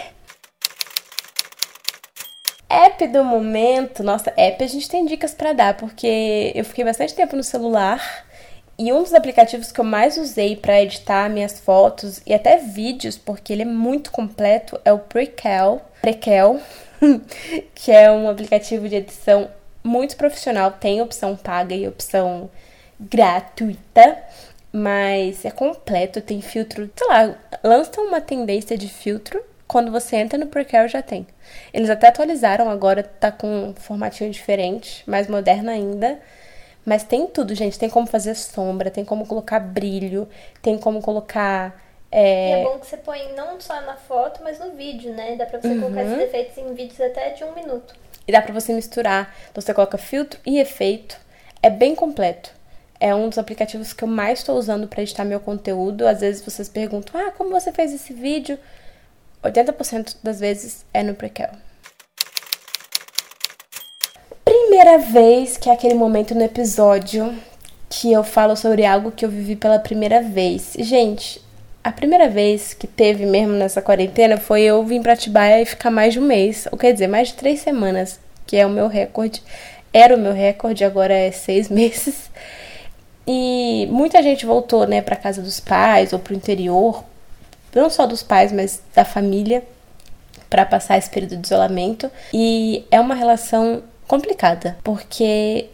App do momento, nossa, app a gente tem dicas para dar, porque eu fiquei bastante tempo no celular. E um dos aplicativos que eu mais usei para editar minhas fotos e até vídeos, porque ele é muito completo, é o Prequel, Prequel, que é um aplicativo de edição muito profissional, tem opção paga e opção gratuita, mas é completo, tem filtro, sei lá, lança uma tendência de filtro quando você entra no Prequel já tem. Eles até atualizaram agora, tá com um formatinho diferente, mais moderno ainda. Mas tem tudo, gente. Tem como fazer sombra, tem como colocar brilho, tem como colocar. E é bom que você põe não só na foto, mas no vídeo, né? Dá pra você colocar Uhum. esses efeitos em vídeos até de um minuto. E dá pra você misturar. Então você coloca filtro e efeito. É bem completo. É um dos aplicativos que eu mais estou usando para editar meu conteúdo. Às vezes vocês perguntam: "Ah, como você fez esse vídeo?" 80% das vezes é no Prequel. Primeira vez que é aquele momento no episódio que eu falo sobre algo que eu vivi pela primeira vez. Gente, a primeira vez que teve mesmo nessa quarentena foi eu vir pra Atibaia e ficar mais de um mês, ou quer dizer, mais de três semanas, que é o meu recorde. Era o meu recorde, agora é seis meses. E muita gente voltou, né, pra casa dos pais ou pro interior, não só dos pais, mas da família, para passar esse período de isolamento. E é uma relação complicada, porque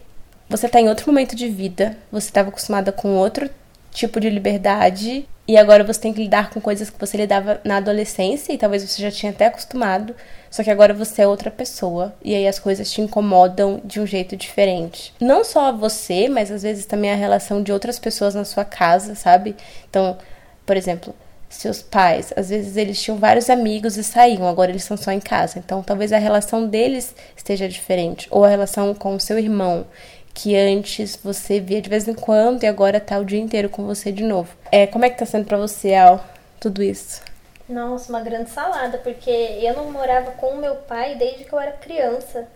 você tá em outro momento de vida, você estava acostumada com outro tipo de liberdade e agora você tem que lidar com coisas que você lidava na adolescência e talvez você já tinha até acostumado, só que agora você é outra pessoa e aí as coisas te incomodam de um jeito diferente. Não só você, mas às vezes também a relação de outras pessoas na sua casa, sabe? Então, por exemplo, seus pais, às vezes eles tinham vários amigos e saíam, agora eles estão só em casa. Então, talvez a relação deles esteja diferente, ou a relação com o seu irmão, que antes você via de vez em quando e agora tá o dia inteiro com você de novo. É, como é que tá sendo para você, Al, tudo isso? Nossa, uma grande salada, porque eu não morava com o meu pai desde que eu era criança.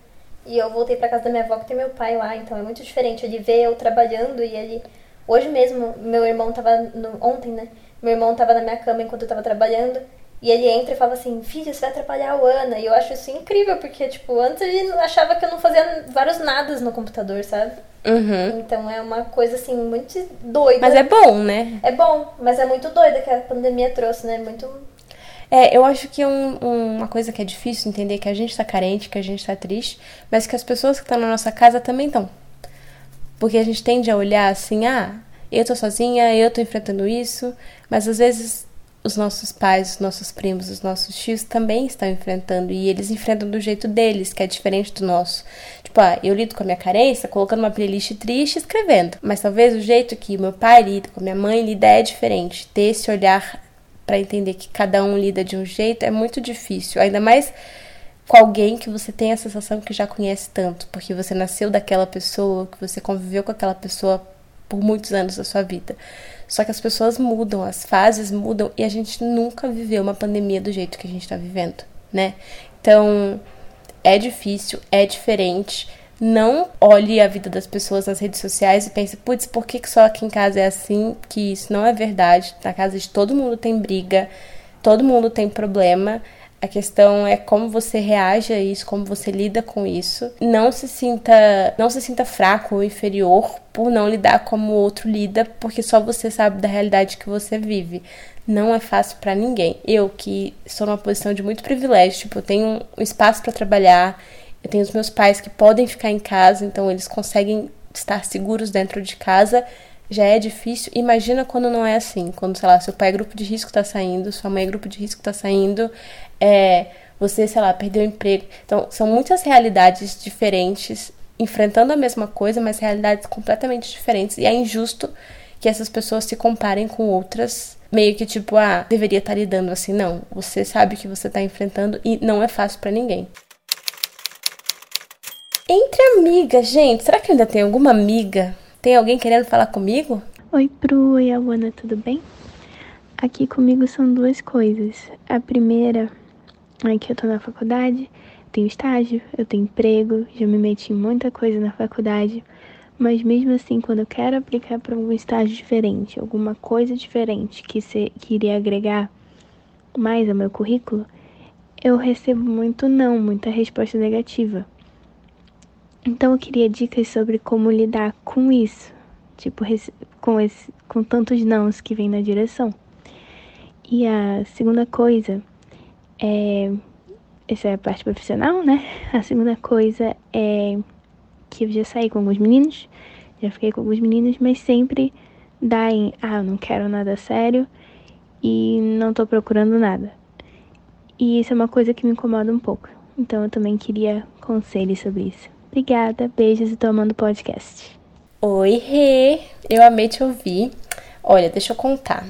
E eu voltei para casa da minha avó que tem meu pai lá, então é muito diferente ele ver eu trabalhando e ele hoje mesmo meu irmão tava no, ontem, né? Meu irmão tava na minha cama enquanto eu tava trabalhando. E ele entra e fala assim, filho, você vai atrapalhar a Ana. E eu acho isso incrível, porque, tipo, antes ele achava que eu não fazia vários nadas no computador, sabe? Uhum. Então é uma coisa, assim, muito doida. Mas é bom, né? É bom, mas é muito doida que a pandemia trouxe, né? Muito. É, eu acho que é um, um, uma coisa que é difícil entender que a gente tá carente, que a gente tá triste, mas que as pessoas que estão na nossa casa também estão. Porque a gente tende a olhar assim, ah, eu tô sozinha, eu tô enfrentando isso, mas às vezes os nossos pais, os nossos primos, os nossos tios também estão enfrentando e eles enfrentam do jeito deles, que é diferente do nosso. Tipo, ah, eu lido com a minha carência colocando uma playlist triste e escrevendo, mas talvez o jeito que meu pai lida, com minha mãe lida é diferente. Ter esse olhar para entender que cada um lida de um jeito é muito difícil, ainda mais com alguém que você tem a sensação que já conhece tanto, porque você nasceu daquela pessoa, que você conviveu com aquela pessoa por muitos anos da sua vida. Só que as pessoas mudam, as fases mudam e a gente nunca viveu uma pandemia do jeito que a gente está vivendo, né? Então é difícil, é diferente. Não olhe a vida das pessoas nas redes sociais e pense, putz, por que, só aqui em casa é assim? Que isso não é verdade. Na casa de todo mundo tem briga, todo mundo tem problema. A questão é como você reage a isso, como você lida com isso. Não se sinta, não se sinta fraco ou inferior por não lidar como o outro lida, porque só você sabe da realidade que você vive. Não é fácil para ninguém. Eu que estou numa posição de muito privilégio, tipo, eu tenho um espaço para trabalhar, eu tenho os meus pais que podem ficar em casa, então eles conseguem estar seguros dentro de casa já é difícil. Imagina quando não é assim. Quando, sei lá, seu pai é grupo de risco tá saindo, sua mãe é grupo de risco tá saindo, é, você, sei lá, perdeu o emprego. Então, são muitas realidades diferentes, enfrentando a mesma coisa, mas realidades completamente diferentes. E é injusto que essas pessoas se comparem com outras, meio que tipo, ah, deveria estar tá lidando assim. Não, você sabe o que você tá enfrentando e não é fácil para ninguém. Entre amigas, gente, será que ainda tem alguma amiga tem alguém querendo falar comigo? Oi, Pru e Awana, tudo bem? Aqui comigo são duas coisas. A primeira que eu tô na faculdade, tenho estágio, eu tenho emprego, já me meti em muita coisa na faculdade, mas mesmo assim, quando eu quero aplicar para algum estágio diferente, alguma coisa diferente que, se, que iria agregar mais ao meu currículo, eu recebo muito não, muita resposta negativa. Então eu queria dicas sobre como lidar com isso, tipo, com, esse, com tantos nãos que vem na direção. E a segunda coisa é. Essa é a parte profissional, né? A segunda coisa é que eu já saí com alguns meninos, já fiquei com alguns meninos, mas sempre dá em, ah, eu não quero nada sério e não tô procurando nada. E isso é uma coisa que me incomoda um pouco. Então eu também queria conselhos sobre isso. Obrigada, beijos e tomando podcast. Oi, Rê! Eu amei te ouvir. Olha, deixa eu contar.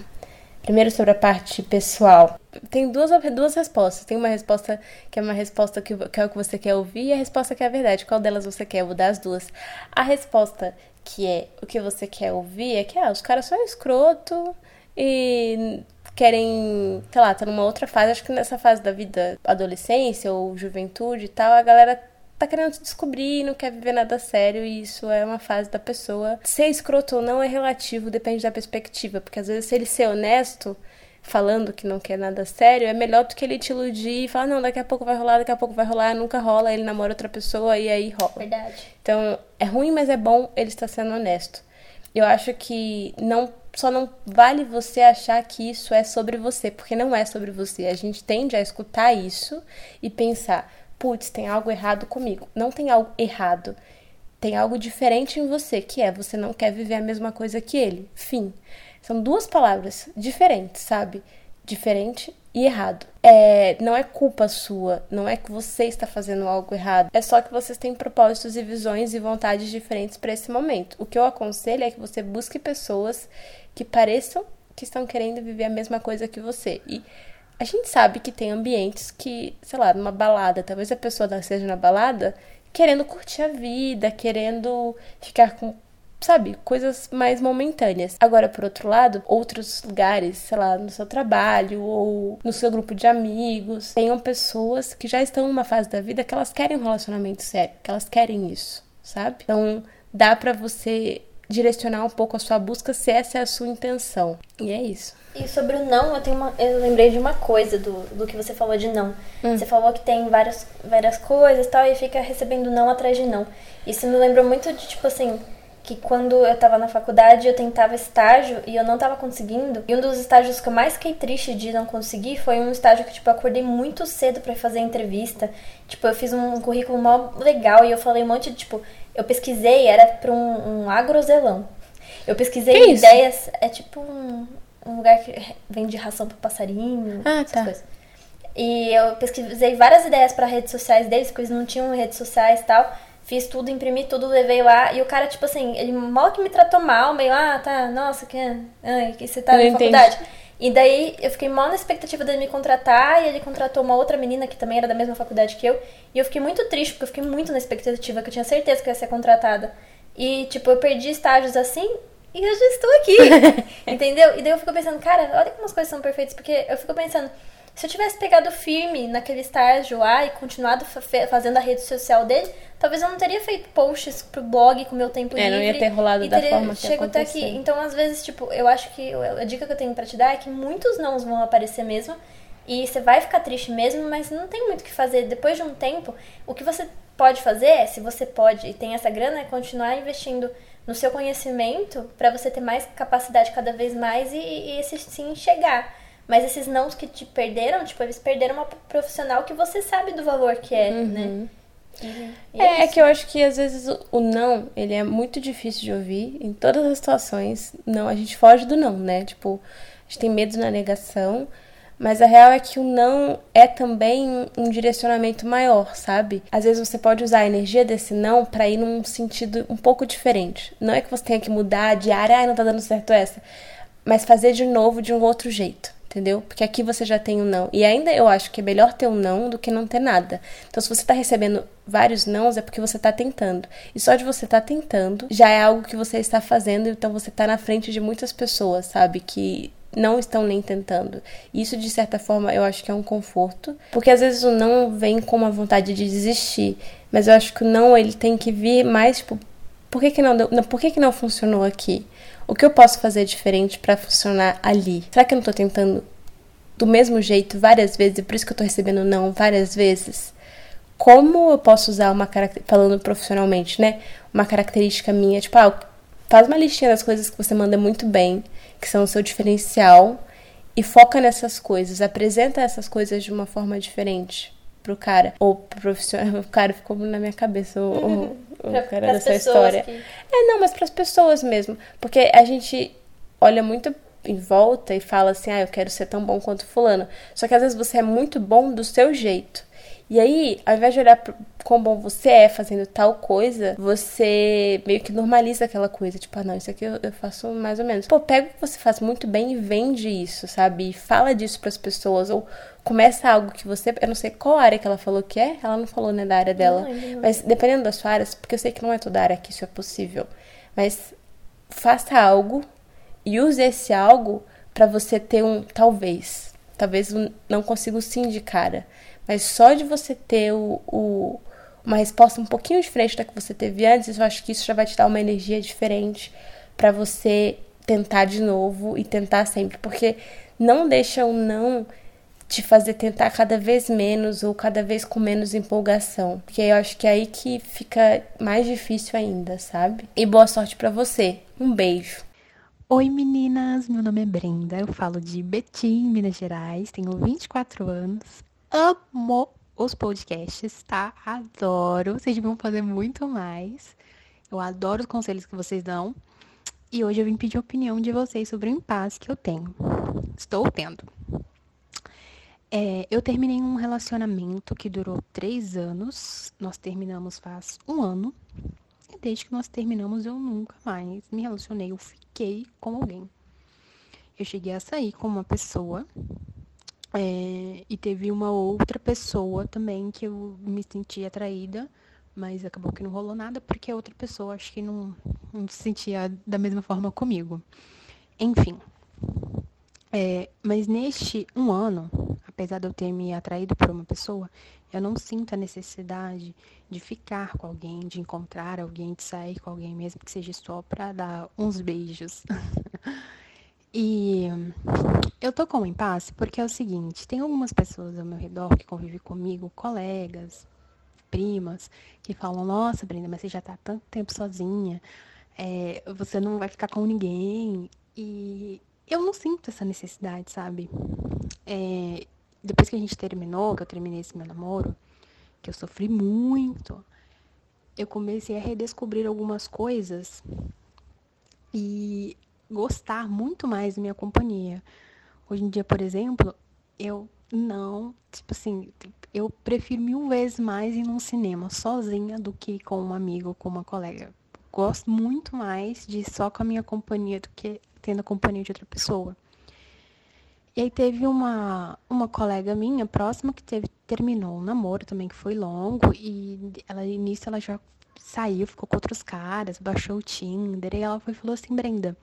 Primeiro sobre a parte pessoal. Tem duas, duas respostas. Tem uma resposta que é uma resposta que, que é o que você quer ouvir e a resposta que é a verdade. Qual delas você quer? Eu vou dar as duas. A resposta que é o que você quer ouvir é que ah, os caras são escroto e querem, sei lá, tá numa outra fase. Acho que nessa fase da vida, adolescência ou juventude e tal, a galera tá querendo se descobrir, não quer viver nada sério e isso é uma fase da pessoa. Ser escroto ou não é relativo, depende da perspectiva, porque às vezes se ele ser honesto, falando que não quer nada sério, é melhor do que ele te iludir e falar, não, daqui a pouco vai rolar, daqui a pouco vai rolar, nunca rola, ele namora outra pessoa e aí rola. Verdade. Então, é ruim, mas é bom ele estar sendo honesto. Eu acho que não só não vale você achar que isso é sobre você, porque não é sobre você. A gente tende a escutar isso e pensar, putz, tem algo errado comigo. Não tem algo errado. Tem algo diferente em você, que é você não quer viver a mesma coisa que ele. Fim. São duas palavras diferentes, sabe? Diferente e errado. É, não é culpa sua, não é que você está fazendo algo errado. É só que vocês têm propósitos e visões e vontades diferentes para esse momento. O que eu aconselho é que você busque pessoas que pareçam que estão querendo viver a mesma coisa que você. E a gente sabe que tem ambientes que, sei lá, numa balada, talvez a pessoa esteja na balada querendo curtir a vida, querendo ficar com, sabe, coisas mais momentâneas. Agora, por outro lado, outros lugares, sei lá, no seu trabalho ou no seu grupo de amigos, tenham pessoas que já estão numa fase da vida que elas querem um relacionamento sério, que elas querem isso, sabe? Então, dá para você direcionar um pouco a sua busca se essa é a sua intenção. E é isso. E sobre o não, eu tenho uma, eu lembrei de uma coisa do, do que você falou de não. Hum. Você falou que tem várias, várias coisas tal, e fica recebendo não atrás de não. Isso me lembrou muito de, tipo assim, que quando eu tava na faculdade eu tentava estágio e eu não tava conseguindo. E um dos estágios que eu mais fiquei triste de não conseguir foi um estágio que, tipo, eu acordei muito cedo para fazer entrevista. Tipo, eu fiz um currículo mó legal e eu falei um monte de, tipo, eu pesquisei, era pra um, um agrozelão. Eu pesquisei Que ideias, é tipo um, um lugar que vende ração para passarinho, Ah, essas tá. coisas. E eu pesquisei várias ideias para redes sociais deles, porque eles não tinham redes sociais e tal. Fiz tudo, imprimi tudo, levei lá. E o cara, tipo assim, ele mal que me tratou mal, meio, ah, tá, nossa, que, ai, que você tá Eu na entendi. faculdade. E daí eu fiquei mal na expectativa dele me contratar, e ele contratou uma outra menina que também era da mesma faculdade que eu. E eu fiquei muito triste, porque eu fiquei muito na expectativa, que eu tinha certeza que eu ia ser contratada. E, tipo, eu perdi estágios assim, e eu já estou aqui. entendeu? E daí eu fico pensando, cara, olha como as coisas são perfeitas, porque eu fico pensando, se eu tivesse pegado firme naquele estágio lá e continuado fazendo a rede social dele, talvez eu não teria feito posts pro blog com meu tempo É, livre. não ia ter rolado da teria forma que chego até aqui. Então, às vezes, tipo, eu acho que a dica que eu tenho pra te dar é que muitos nãos vão aparecer mesmo. E você vai ficar triste mesmo, mas não tem muito o que fazer. Depois de um tempo, o que você pode fazer, é, se você pode e tem essa grana, é continuar investindo no seu conhecimento pra você ter mais capacidade cada vez mais e, e esse sim chegar. Mas esses nãos que te perderam, tipo, eles perderam uma profissional que você sabe do valor que é, né? E- e É, é isso. que eu acho que às vezes o- não, ele é muito difícil de ouvir em todas as situações. Não, a gente foge do não, né? Tipo, a gente tem medo na negação, mas a real é que o não é também um- direcionamento maior, sabe? Às vezes você pode usar a energia desse não pra ir num sentido um pouco diferente. Não é que você tenha que mudar de área, ah, não tá dando certo essa, mas fazer de novo de um outro jeito. Entendeu? Porque aqui você já tem um não. E ainda eu acho que é melhor ter um não do que não ter nada. Então, se você tá recebendo vários nãos, é porque você tá tentando. E só de você estar tentando, já é algo que você está fazendo. Então, você tá na frente de muitas pessoas, sabe? Que não estão nem tentando. Isso, de certa forma, eu acho que é um conforto. Porque às vezes o não vem com uma vontade de desistir. Mas eu acho que o não, ele tem que vir mais, tipo, por que, que não deu, por que, que não funcionou aqui? O que eu posso fazer diferente pra funcionar ali? Será que eu não tô tentando do mesmo jeito várias vezes e por isso que eu tô recebendo não várias vezes? Como eu posso usar uma característica, falando profissionalmente, né? Uma característica minha, tipo, ah, faz uma listinha das coisas que você manda muito bem, que são o seu diferencial, e foca nessas coisas, apresenta essas coisas de uma forma diferente pro cara, ou pro profissional. O cara ficou na minha cabeça, o, o, o Pra- cara pras dessa história. que- É, não, mas para as pessoas mesmo. Porque a gente olha muito em volta e fala assim: ah, eu quero ser tão bom quanto Fulano. Só que às vezes você é muito bom do seu jeito. E aí, ao invés de olhar quão bom você é fazendo tal coisa, você meio que normaliza aquela coisa. Tipo, ah, não, isso aqui eu, eu faço mais ou menos. Pô, pega o que você faz muito bem e vende isso, sabe? E fala disso pras pessoas. Ou começa algo que você. Eu não sei qual área que ela falou que é. Ela não falou, né, da área dela. Não, não. Mas dependendo da sua área, porque eu sei que não é toda área que isso é possível. Mas faça algo e use esse algo para você ter um talvez. Talvez não consiga sim de cara. Mas só de você ter o, o, uma resposta um pouquinho diferente da que você teve antes, eu acho que isso já vai te dar uma energia diferente para você tentar de novo e tentar sempre. Porque não deixa o não te fazer tentar cada vez menos ou cada vez com menos empolgação. Porque eu acho que é aí que fica mais difícil ainda, sabe? E boa sorte para você. Um beijo. Oi meninas, meu nome é Brenda, eu falo de Betim, Minas Gerais, tenho 24 anos, amo os podcasts, tá? Adoro, vocês vão fazer muito mais. Eu adoro os conselhos que vocês dão. E hoje eu vim pedir a opinião de vocês sobre o impasse que eu tenho. Estou tendo. É, eu terminei um relacionamento que durou três anos. Nós terminamos faz um ano. E desde que nós terminamos, eu nunca mais me relacionei. Eu fiquei com alguém. Eu cheguei a sair com uma pessoa. É, e teve uma outra pessoa também que eu me senti atraída, mas acabou que não rolou nada porque a outra pessoa acho que não, não se sentia da mesma forma comigo. Enfim. É, mas neste um ano, apesar de eu ter me atraído por uma pessoa, eu não sinto a necessidade de ficar com alguém, de encontrar alguém, de sair com alguém, mesmo que seja só para dar uns beijos. e eu tô com um impasse porque é o seguinte: tem algumas pessoas ao meu redor que convivem comigo, colegas, primas, que falam: Nossa, Brenda, mas você já tá há tanto tempo sozinha, é, você não vai ficar com ninguém. E eu não sinto essa necessidade, sabe? É, depois que a gente terminou, que eu terminei esse meu namoro, que eu sofri muito, eu comecei a redescobrir algumas coisas e gostar muito mais da minha companhia. Hoje em dia, por exemplo, eu não, tipo assim, eu prefiro mil vezes mais ir num cinema sozinha do que com um amigo ou com uma colega. Gosto muito mais de ir só com a minha companhia do que tendo a companhia de outra pessoa. E aí teve uma, uma colega minha próxima que teve, terminou um namoro também que foi longo e ela início ela já saiu, ficou com outros caras, baixou o Tinder e ela foi falou assim, Brenda,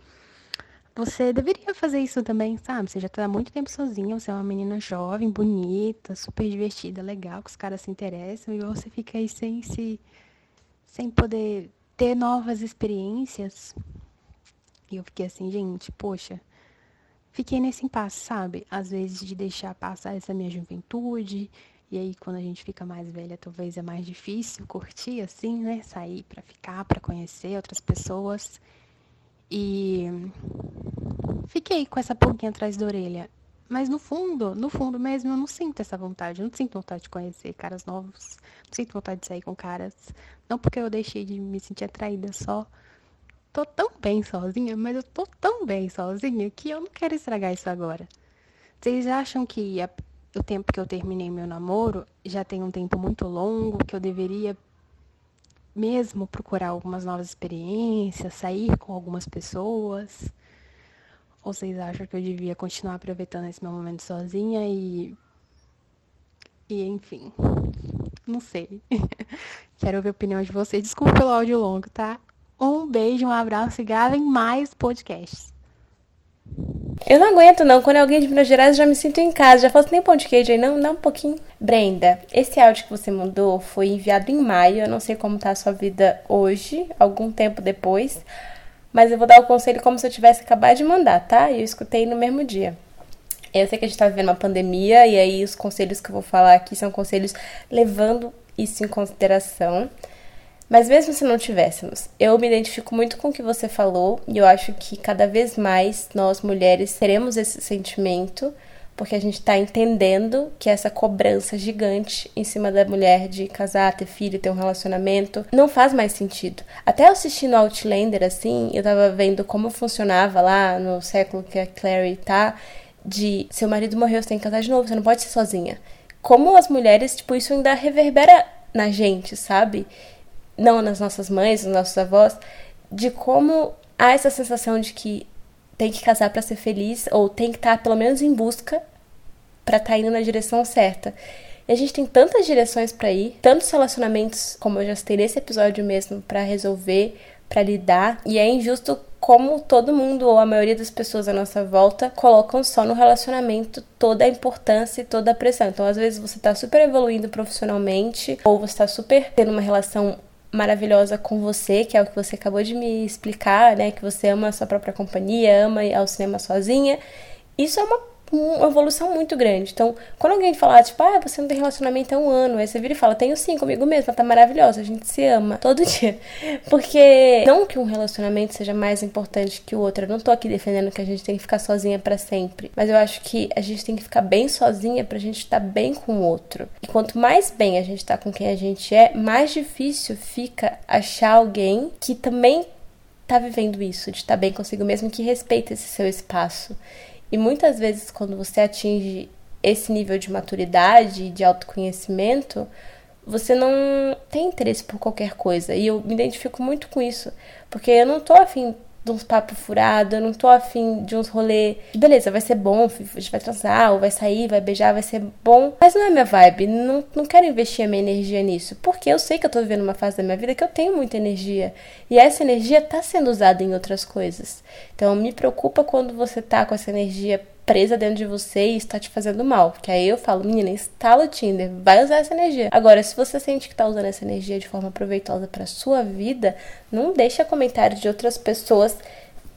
você deveria fazer isso também, sabe? Você já tá há muito tempo sozinha, você é uma menina jovem, bonita, super divertida, legal, que os caras se interessam e você fica aí sem se sem poder ter novas experiências. E eu fiquei assim, gente, poxa, fiquei nesse impasse, sabe? Às vezes de deixar passar essa minha juventude, e aí quando a gente fica mais velha, talvez é mais difícil curtir assim, né? Sair para ficar, para conhecer outras pessoas. E fiquei com essa pulguinha atrás da orelha. Mas no fundo, no fundo mesmo, eu não sinto essa vontade. Eu não sinto vontade de conhecer caras novos. Não sinto vontade de sair com caras. Não porque eu deixei de me sentir atraída, só tô tão bem sozinha, mas eu tô tão bem sozinha que eu não quero estragar isso agora. Vocês acham que a, o tempo que eu terminei meu namoro já tem um tempo muito longo, que eu deveria mesmo procurar algumas novas experiências, sair com algumas pessoas? Ou vocês acham que eu devia continuar aproveitando esse meu momento sozinha e. E enfim. Não sei. Quero ouvir a opinião de vocês. Desculpa pelo áudio longo, tá? Um beijo, um abraço e gravem mais podcasts. Eu não aguento, não. Quando é alguém de Minas Gerais, eu já me sinto em casa. Já faço nem pão de queijo aí, não? Dá um pouquinho. Brenda, esse áudio que você mandou foi enviado em maio. Eu não sei como tá a sua vida hoje, algum tempo depois. Mas eu vou dar o conselho como se eu tivesse acabado de mandar, tá? E eu escutei no mesmo dia. Eu sei que a gente tá vivendo uma pandemia, e aí os conselhos que eu vou falar aqui são conselhos levando isso em consideração. Mas mesmo se não tivéssemos, eu me identifico muito com o que você falou e eu acho que cada vez mais nós mulheres teremos esse sentimento porque a gente está entendendo que essa cobrança gigante em cima da mulher de casar, ter filho, ter um relacionamento, não faz mais sentido. Até assistindo Outlander, assim, eu tava vendo como funcionava lá no século que a Clary tá, de seu marido morreu, você tem que casar de novo, você não pode ser sozinha como as mulheres, tipo, isso ainda reverbera na gente, sabe? Não nas nossas mães, nos nossos avós, de como há essa sensação de que tem que casar para ser feliz ou tem que estar tá, pelo menos em busca para estar tá indo na direção certa. E a gente tem tantas direções para ir, tantos relacionamentos, como eu já citei nesse episódio mesmo, para resolver, para lidar, e é injusto como todo mundo ou a maioria das pessoas à nossa volta colocam só no relacionamento toda a importância e toda a pressão. Então, às vezes você tá super evoluindo profissionalmente ou você tá super tendo uma relação maravilhosa com você, que é o que você acabou de me explicar, né? Que você ama a sua própria companhia, ama ir ao cinema sozinha. Isso é uma uma evolução muito grande. Então, quando alguém falar, tipo, ah, você não tem relacionamento há um ano, aí você vira e fala, tenho sim comigo mesma, tá maravilhosa, a gente se ama todo dia. Porque não que um relacionamento seja mais importante que o outro, eu não tô aqui defendendo que a gente tem que ficar sozinha para sempre, mas eu acho que a gente tem que ficar bem sozinha pra gente estar tá bem com o outro. E quanto mais bem a gente tá com quem a gente é, mais difícil fica achar alguém que também tá vivendo isso, de estar tá bem consigo mesmo, que respeita esse seu espaço. E muitas vezes, quando você atinge esse nível de maturidade, de autoconhecimento, você não tem interesse por qualquer coisa. E eu me identifico muito com isso, porque eu não tô afim de uns papos furados, eu não tô afim de uns rolê. Beleza, vai ser bom, a gente vai transar, ou vai sair, vai beijar, vai ser bom. Mas não é minha vibe, não, não quero investir a minha energia nisso. Porque eu sei que eu tô vivendo uma fase da minha vida que eu tenho muita energia. E essa energia tá sendo usada em outras coisas. Então me preocupa quando você tá com essa energia presa dentro de você e está te fazendo mal. Que aí eu falo, menina, instala o Tinder, vai usar essa energia. Agora, se você sente que está usando essa energia de forma proveitosa para sua vida, não deixa comentários de outras pessoas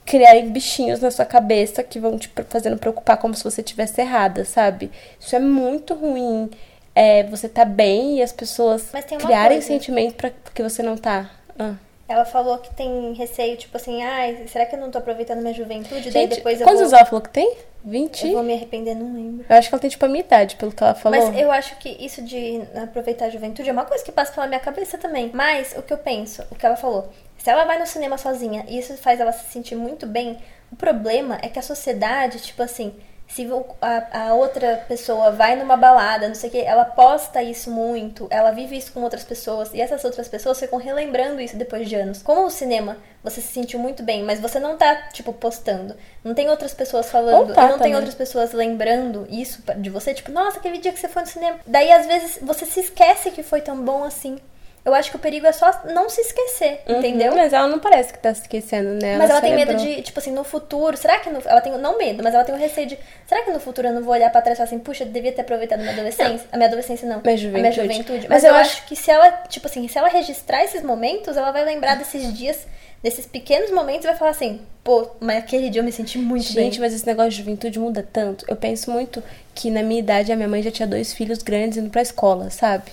criarem bichinhos na sua cabeça que vão te fazendo preocupar como se você tivesse errada, sabe? Isso é muito ruim. É, você tá bem e as pessoas criarem coisa. sentimento para que você não tá. Ah. Ela falou que tem receio, tipo assim, ai, ah, será que eu não tô aproveitando minha juventude? Gente, Daí depois eu quantos vou... ela falou que tem? 20? Eu vou me arrepender, não lembro. Eu acho que ela tem tipo a minha idade, pelo que ela falou. Mas eu acho que isso de aproveitar a juventude é uma coisa que passa pela minha cabeça também. Mas o que eu penso, o que ela falou, se ela vai no cinema sozinha e isso faz ela se sentir muito bem, o problema é que a sociedade, tipo assim, se a, a, outra pessoa vai numa balada, não sei o que, ela posta isso muito, ela vive isso com outras pessoas, e essas outras pessoas ficam relembrando isso depois de anos. Como o cinema, você se sentiu muito bem, mas você não tá, tipo, postando. Não tem outras pessoas falando, tá, não também. tem outras pessoas lembrando isso de você, tipo, nossa, aquele dia que você foi no cinema. Daí, às vezes, você se esquece que foi tão bom assim. Eu acho que o perigo é só não se esquecer, uhum, entendeu? Mas ela não parece que tá se esquecendo, né? Mas ela, tem medo de, tipo assim, no futuro, será que no, ela tem não medo, mas ela tem o receio de, será que no futuro eu não vou olhar para trás e falar assim, puxa, eu devia ter aproveitado a minha adolescência, não. a minha adolescência não, minha juventude. a minha juventude. Mas, mas eu, eu acho... acho que se ela, tipo assim, se ela registrar esses momentos, ela vai lembrar desses dias desses pequenos momentos vai falar assim, pô, mas aquele dia eu me senti muito Gente, bem. Gente, mas esse negócio de juventude muda tanto. Eu penso muito que na minha idade a minha mãe já tinha dois filhos grandes indo pra escola, sabe?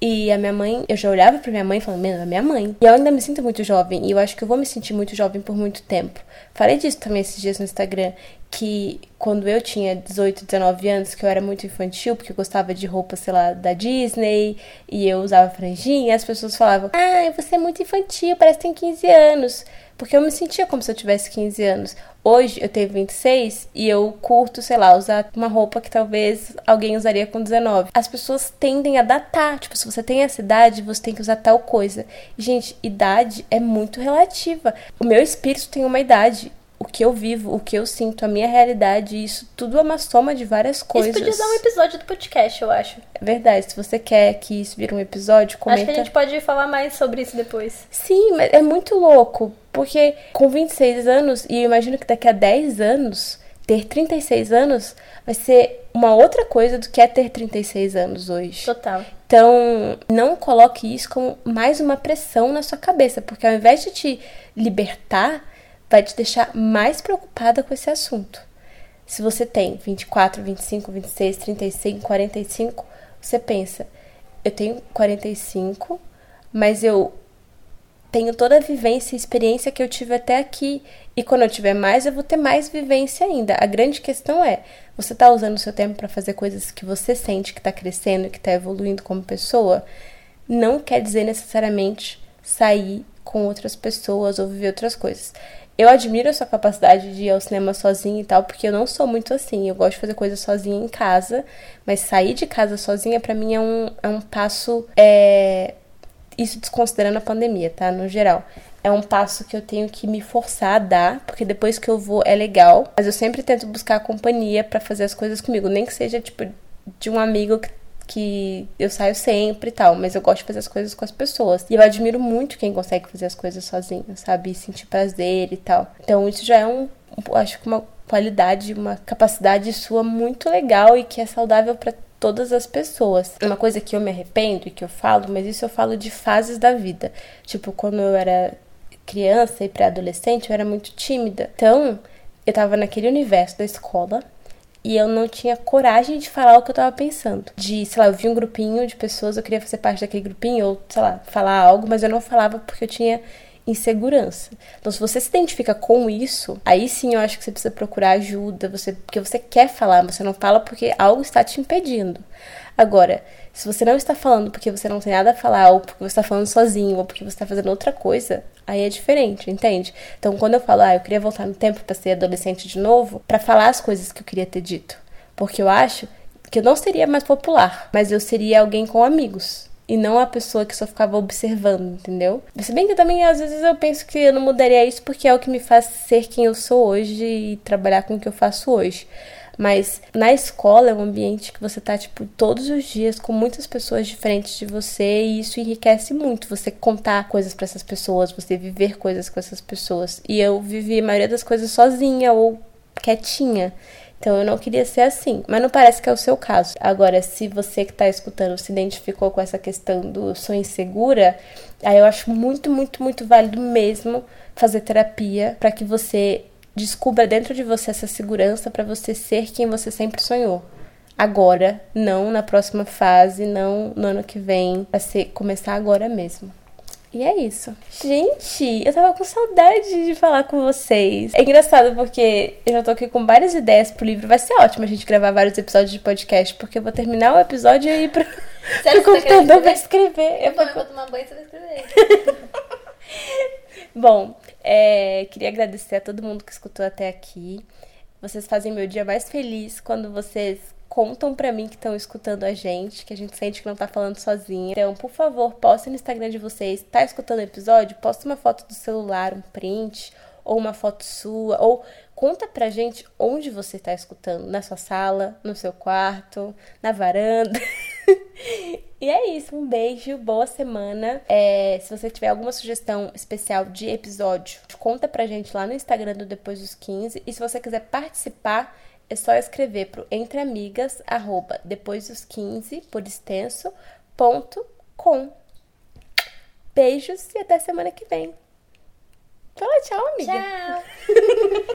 E a minha mãe, eu já olhava pra minha mãe falando, meu, é minha mãe. E eu ainda me sinto muito jovem, e eu acho que eu vou me sentir muito jovem por muito tempo. Falei disso também esses dias no Instagram, que quando eu tinha 18, 19 anos, que eu era muito infantil, porque eu gostava de roupa, sei lá, da Disney, e eu usava franjinha, as pessoas falavam, ah, você é muito infantil, parece que tem 15 anos. Porque eu me sentia como se eu tivesse 15 anos. Hoje eu tenho 26 e eu curto, sei lá, usar uma roupa que talvez alguém usaria com 19. As pessoas tendem a datar. Tipo, se você tem essa idade, você tem que usar tal coisa. Gente, idade é muito relativa. O meu espírito tem uma idade o que eu vivo, o que eu sinto, a minha realidade, isso tudo é uma soma de várias coisas. Isso podia dar um episódio do podcast, eu acho. É verdade. Se você quer que isso vire um episódio, comenta. Acho que a gente pode falar mais sobre isso depois. Sim, mas é muito louco. Porque com 26 anos, e eu imagino que daqui a 10 anos, ter 36 anos vai ser uma outra coisa do que é ter 36 anos hoje. Total. Então, não coloque isso como mais uma pressão na sua cabeça, porque ao invés de te libertar, vai te deixar mais preocupada com esse assunto. Se você tem 24, 25, 26, 35, 45, você pensa, eu tenho 45, mas eu tenho toda a vivência e experiência que eu tive até aqui. E quando eu tiver mais, eu vou ter mais vivência ainda. A grande questão é: você está usando o seu tempo para fazer coisas que você sente que está crescendo, que está evoluindo como pessoa? Não quer dizer necessariamente sair com outras pessoas ou viver outras coisas. Eu admiro a sua capacidade de ir ao cinema sozinha e tal, porque eu não sou muito assim. Eu gosto de fazer coisas sozinha em casa, mas sair de casa sozinha para mim é um, é um passo. É... Isso desconsiderando a pandemia, tá? No geral. É um passo que eu tenho que me forçar a dar, porque depois que eu vou é legal, mas eu sempre tento buscar companhia para fazer as coisas comigo, nem que seja tipo de um amigo que que eu saio sempre e tal, mas eu gosto de fazer as coisas com as pessoas. E eu admiro muito quem consegue fazer as coisas sozinho, sabe? E sentir prazer e tal. Então isso já é um, acho que uma qualidade, uma capacidade sua muito legal e que é saudável para todas as pessoas. Uma coisa que eu me arrependo e que eu falo, mas isso eu falo de fases da vida. Tipo, quando eu era criança e pré-adolescente, eu era muito tímida. Então, eu tava naquele universo da escola e eu não tinha coragem de falar o que eu tava pensando. De, sei lá, eu vi um grupinho de pessoas, eu queria fazer parte daquele grupinho, ou, sei lá, falar algo, mas eu não falava porque eu tinha insegurança. Então, se você se identifica com isso, aí sim eu acho que você precisa procurar ajuda, você, porque você quer falar, você não fala porque algo está te impedindo. Agora, se você não está falando porque você não tem nada a falar, ou porque você está falando sozinho, ou porque você está fazendo outra coisa, aí é diferente, entende? Então, quando eu falo, ah, eu queria voltar no tempo para ser adolescente de novo, para falar as coisas que eu queria ter dito. Porque eu acho que eu não seria mais popular, mas eu seria alguém com amigos. E não a pessoa que só ficava observando, entendeu? Se bem que também às vezes eu penso que eu não mudaria isso porque é o que me faz ser quem eu sou hoje e trabalhar com o que eu faço hoje. Mas na escola é um ambiente que você tá, tipo, todos os dias com muitas pessoas diferentes de você e isso enriquece muito. Você contar coisas para essas pessoas, você viver coisas com essas pessoas. E eu vivi a maioria das coisas sozinha ou quietinha. Então eu não queria ser assim, mas não parece que é o seu caso. Agora, se você que está escutando se identificou com essa questão do sou insegura, aí eu acho muito, muito, muito válido mesmo fazer terapia para que você Descubra dentro de você essa segurança para você ser quem você sempre sonhou. Agora, não na próxima fase, não no ano que vem, pra ser, começar agora mesmo. E é isso. Gente, eu tava com saudade de falar com vocês. É engraçado porque eu já tô aqui com várias ideias pro livro. Vai ser ótimo a gente gravar vários episódios de podcast, porque eu vou terminar o episódio e ir pro, pro computador pra escrever. Eu, eu vou tomar banho e você vai escrever. Bom, é, queria agradecer a todo mundo que escutou até aqui. Vocês fazem meu dia mais feliz quando vocês contam para mim que estão escutando a gente, que a gente sente que não tá falando sozinha. Então, por favor, postem no Instagram de vocês. Tá escutando o episódio? Posta uma foto do celular, um print, ou uma foto sua, ou conta pra gente onde você tá escutando, na sua sala, no seu quarto, na varanda. E é isso, um beijo, boa semana. É, se você tiver alguma sugestão especial de episódio, conta pra gente lá no Instagram do Depois dos 15. E se você quiser participar, é só escrever pro entreamigas, arroba, depois dos 15, por extenso, ponto com. Beijos e até semana que vem. Fala tchau, amiga. Tchau.